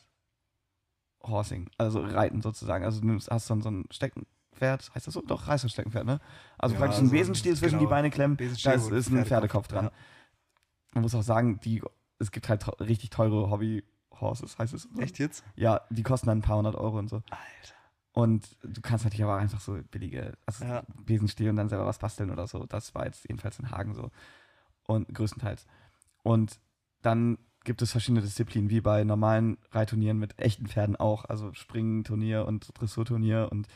Horsing, also Reiten sozusagen. Also du hast dann so ein Steckenpferd, heißt das so? Doch, heißt das Steckenpferd, ne? Also Ja, praktisch ein Besenstiel zwischen genau. die Beine klemmen, da ist, ist ein Pferdekopf, dran. ja. Man muss auch sagen, die, es gibt halt richtig teure Hobby-Horses, heißt es. so? Echt jetzt? Ja, die kosten dann ein paar hundert Euro und so. Alter. Und du kannst natürlich aber einfach so billige, also Ja. Besenstiel und dann selber was basteln oder so. Das war jetzt jedenfalls in Hagen so. Und größtenteils. Und dann gibt es verschiedene Disziplinen, wie bei normalen Reitturnieren mit echten Pferden auch. Also Springturnier und Dressurturnier. Und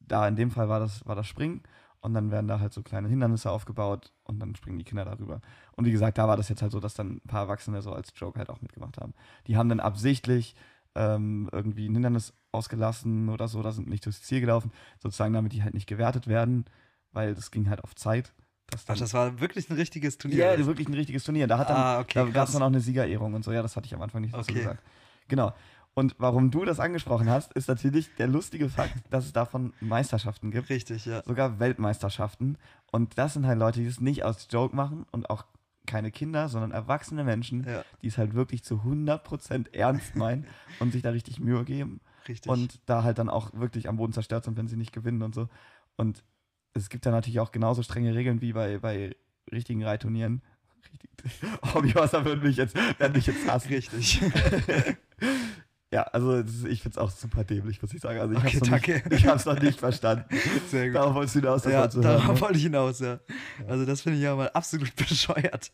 da in dem Fall war das, war das Springen. Und dann werden da halt so kleine Hindernisse aufgebaut und dann springen die Kinder darüber. Und wie gesagt, da war das jetzt halt so, dass dann ein paar Erwachsene so als Joke halt auch mitgemacht haben. Die haben dann absichtlich ähm, irgendwie ein Hindernis ausgelassen oder so, da sind nicht durchs Ziel gelaufen, sozusagen damit die halt nicht gewertet werden, weil das ging halt auf Zeit. Dass Ach, das war wirklich ein richtiges Turnier. ja, oder? wirklich ein richtiges Turnier. Da, hat dann, ah, okay. da gab es dann auch eine Siegerehrung und so. Ja, das hatte ich am Anfang nicht dazu Okay. gesagt. Genau. Und warum du das angesprochen hast, ist natürlich der lustige Fakt, dass es davon Meisterschaften gibt. Richtig, ja. Sogar Weltmeisterschaften. Und das sind halt Leute, die es nicht aus Joke machen und auch keine Kinder, sondern erwachsene Menschen, Ja, die es halt wirklich zu 100% ernst meinen [LAUGHS] und sich da richtig Mühe geben richtig. und da halt dann auch wirklich am Boden zerstört sind, wenn sie nicht gewinnen und so. Und es gibt da natürlich auch genauso strenge Regeln wie bei, bei richtigen Reitturnieren. Richtig. [LAUGHS] Hobbyhorser würden mich jetzt, werden mich jetzt hassen. richtig. [LAUGHS] Ja, also ist, ich finde es auch super dämlich, muss ich sagen. Also ich Okay, habe es noch, danke. nicht- ich hab's noch nicht verstanden. [LAUGHS] Sehr gut. Darauf wolltest du hinaus, das ja, darauf ne? wollte ich hinaus, ja. Also das finde ich ja mal absolut bescheuert.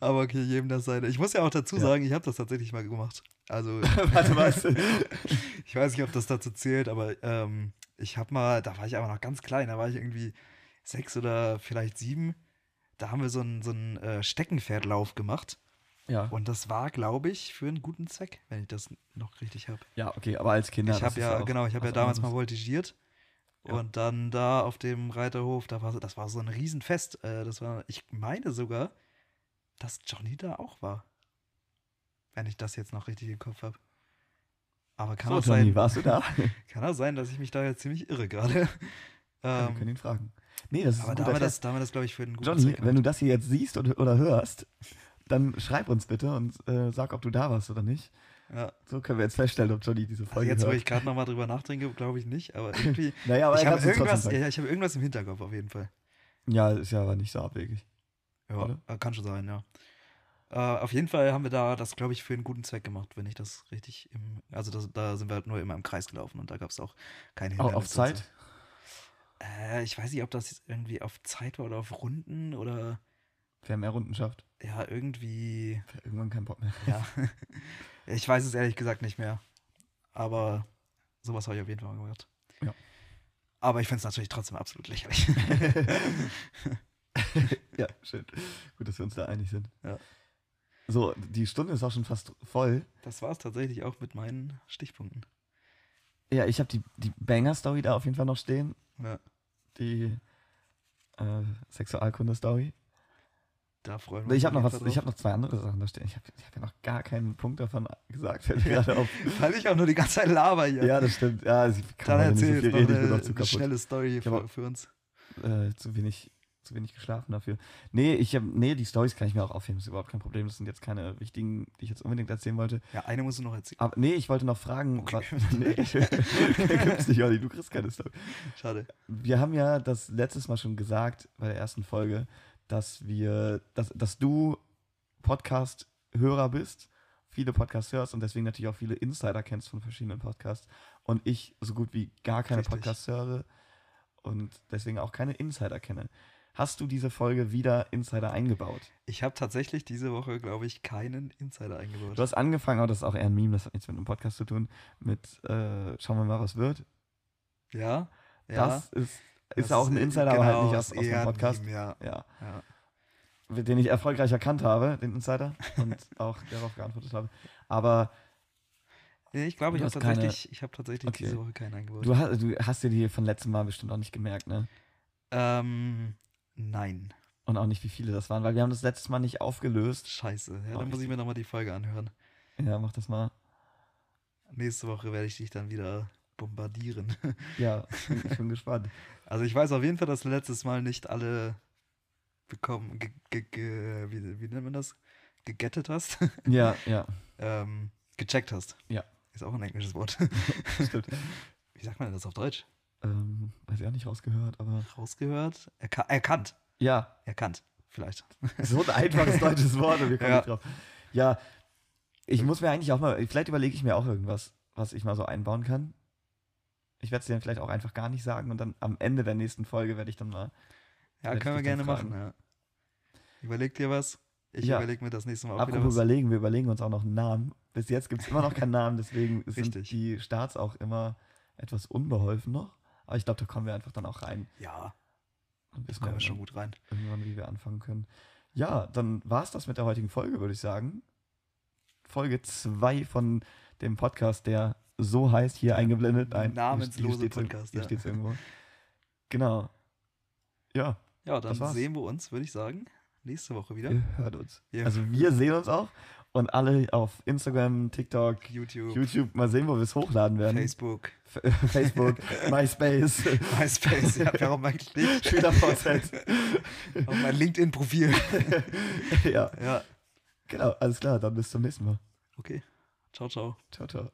Aber okay, jedem das seine. Ich muss ja auch dazu Ja. sagen, ich habe das tatsächlich mal gemacht. Also [LAUGHS] Warte, was? [LAUGHS] ich weiß nicht, ob das dazu zählt, aber ähm, ich habe mal, da war ich aber noch ganz klein, da war ich irgendwie sechs oder vielleicht sieben. Da haben wir so einen so einen, äh, Steckenpferdlauf gemacht. Ja. Und das war, glaube ich, für einen guten Zweck, wenn ich das noch richtig habe. ja, okay, aber als Kinder. ich habe ja, auch genau, ich habe ja damals mal voltigiert. Ja. Und dann da auf dem Reiterhof, da war, so- das war so ein Riesenfest. Äh, das war, ich meine sogar, dass Johnny da auch war. Wenn ich das jetzt noch richtig im Kopf habe. Aber kann So, auch Johnny, sein, warst du da? [LAUGHS] kann auch sein, dass ich mich da jetzt ziemlich irre gerade. Ja, wir ähm, können ihn fragen. Nee, das ist aber ein da guter haben wir das, da haben wir das glaube ich, für einen guten Johnny, Zweck wenn du das hier jetzt siehst oder, oder hörst, dann schreib uns bitte und äh, sag, ob du da warst oder nicht. Ja. So können wir jetzt feststellen, ob Johnny diese Also Folge jetzt, wo hört. ich gerade nochmal drüber nachdenke, glaube ich nicht. Aber [LAUGHS] irgendwie, naja, aber ich habe irgendwas, ja, ich habe irgendwas im Hinterkopf auf jeden Fall. Ja, ist ja aber nicht so abwegig. Ja, Oder? äh, kann schon sein, ja. Äh, auf jeden Fall haben wir da das, glaube ich, für einen guten Zweck gemacht, wenn ich das richtig im. Also das, da sind wir halt nur immer im Kreis gelaufen und da gab es auch keine auf Hindernisse und Zeit? So. Äh, ich weiß nicht, ob das jetzt irgendwie auf Zeit war oder auf Runden oder Wer mehr Runden schafft, ja, irgendwie. wer irgendwann keinen Bock mehr. Ja. [LAUGHS] ich weiß es ehrlich gesagt nicht mehr. Aber sowas habe ich auf jeden Fall gemacht. Ja. Aber ich finde es natürlich trotzdem absolut lächerlich. [LAUGHS] [LAUGHS] [LAUGHS] ja, schön. Gut, dass wir uns da einig sind. Ja. So, die Stunde ist auch schon fast voll. das war es tatsächlich auch mit meinen Stichpunkten. Ja, ich habe die, die Banger-Story da auf jeden Fall noch stehen. Ja, Die äh, Sexualkunde-Story. da freuen wir Ich uns habe noch, was- ich hab noch zwei andere Sachen da stehen. Ich habe ich hab ja noch gar keinen Punkt davon gesagt, fällt mir gerade auf. drauf. [LAUGHS] Weil ich auch nur die ganze Zeit laber hier. Ja, das stimmt. Ja, sie kann Dann heute nicht erzähl so viel reden, ich eine, bin noch zu eine kaputt. schnelle Story Ich für, für uns. Äh, zu wenig zu wenig geschlafen dafür. Nee, ich hab, nee, die Stories kann ich mir auch aufheben, das ist überhaupt kein Problem. Das sind jetzt keine wichtigen, die ich jetzt unbedingt erzählen wollte. Ja, eine musst du noch erzählen. Aber nee, ich wollte noch fragen. Okay. Was, [LAUGHS] nee, [LAUGHS] gibt's nicht, Olli, du kriegst keine Story. Schade. Wir haben ja das letztes Mal schon gesagt bei der ersten Folge, dass wir, dass, dass du Podcast-Hörer bist, viele Podcasts hörst und deswegen natürlich auch viele Insider kennst von verschiedenen Podcasts und ich so gut wie gar keine Richtig. Podcasts höre und deswegen auch keine Insider kenne. Hast du diese Folge wieder Insider eingebaut? Ich habe tatsächlich diese Woche, glaube ich, keinen Insider eingebaut. Du hast angefangen, aber das ist auch eher ein Meme, das hat nichts mit einem Podcast zu tun, mit äh, schauen wir mal, was wird. ja? Ja. Das ist, ist das auch ein Insider, aber halt genau, nicht aus, aus ein Podcast. Meme, ja. Ja. ja. den ich erfolgreich erkannt habe, den Insider, und [LAUGHS] auch darauf geantwortet habe. Aber ich glaube, ich habe hast keine- tatsächlich, ich hab tatsächlich Okay. diese Woche keinen eingebaut. du hast, du hast dir die von letztem Mal bestimmt auch nicht gemerkt, ne? ähm, nein. Und auch nicht, wie viele das waren, weil wir haben das letztes Mal nicht aufgelöst. Scheiße. Ja, dann muss ich mir nochmal die Folge anhören. Ja, mach das mal. Nächste Woche werde ich dich dann wieder bombardieren. [LAUGHS] Ja, ich bin gespannt. Also ich weiß auf jeden Fall, dass du letztes Mal nicht alle bekommen, ge, ge, ge, wie, wie nennt man das? Gegettet hast. Ja, ja. [LAUGHS] ähm, gecheckt hast. Ja. Ist auch ein englisches Wort. [LAUGHS] Stimmt. Wie sagt man denn das auf Deutsch? Ähm, weiß ich auch nicht rausgehört, aber. Rausgehört? Erka erkannt. Ja, Erkannt, vielleicht. [LAUGHS] so ein einfaches deutsches Wort und wir kommen Ja. nicht drauf. Ja, ich muss mir eigentlich auch mal, vielleicht überlege ich mir auch irgendwas, was ich mal so einbauen kann. Ich werde es dir dann vielleicht auch einfach gar nicht sagen und dann am Ende der nächsten Folge werde ich dann mal. Ja, können wir gerne machen, ja. Überleg dir was. Ich Ja. überlege mir das nächste Mal auch wieder Apropos was. überlegen, wir überlegen uns auch noch einen Namen. Bis jetzt gibt es immer noch keinen Namen, deswegen sind die Starts auch immer etwas unbeholfen noch. Aber ich glaube, da kommen wir einfach dann auch rein. Ja, Und das kommen wir schon gut rein. irgendwann, wie wir anfangen können. Ja, dann war es das mit der heutigen Folge, würde ich sagen. Folge 2 von dem Podcast, der so heißt, hier Der eingeblendet. Nein, namenslose hier Podcast, Hier ja. steht es irgendwo. Genau. Ja, Ja, dann sehen wir uns, würde ich sagen, nächste Woche wieder. ihr hört uns. Ja. Also wir sehen uns auch. Und alle auf Instagram, TikTok, YouTube, YouTube, mal sehen, wo wir es hochladen werden. Facebook, F- Facebook, [LAUGHS] MySpace, MySpace, ja, warum eigentlich [LAUGHS] nicht? SchülerVZ. [LAUGHS] Auf mein LinkedIn-Profil. ja, Ja, genau, alles klar, dann bis zum nächsten Mal. okay. Ciao, ciao. Ciao, ciao.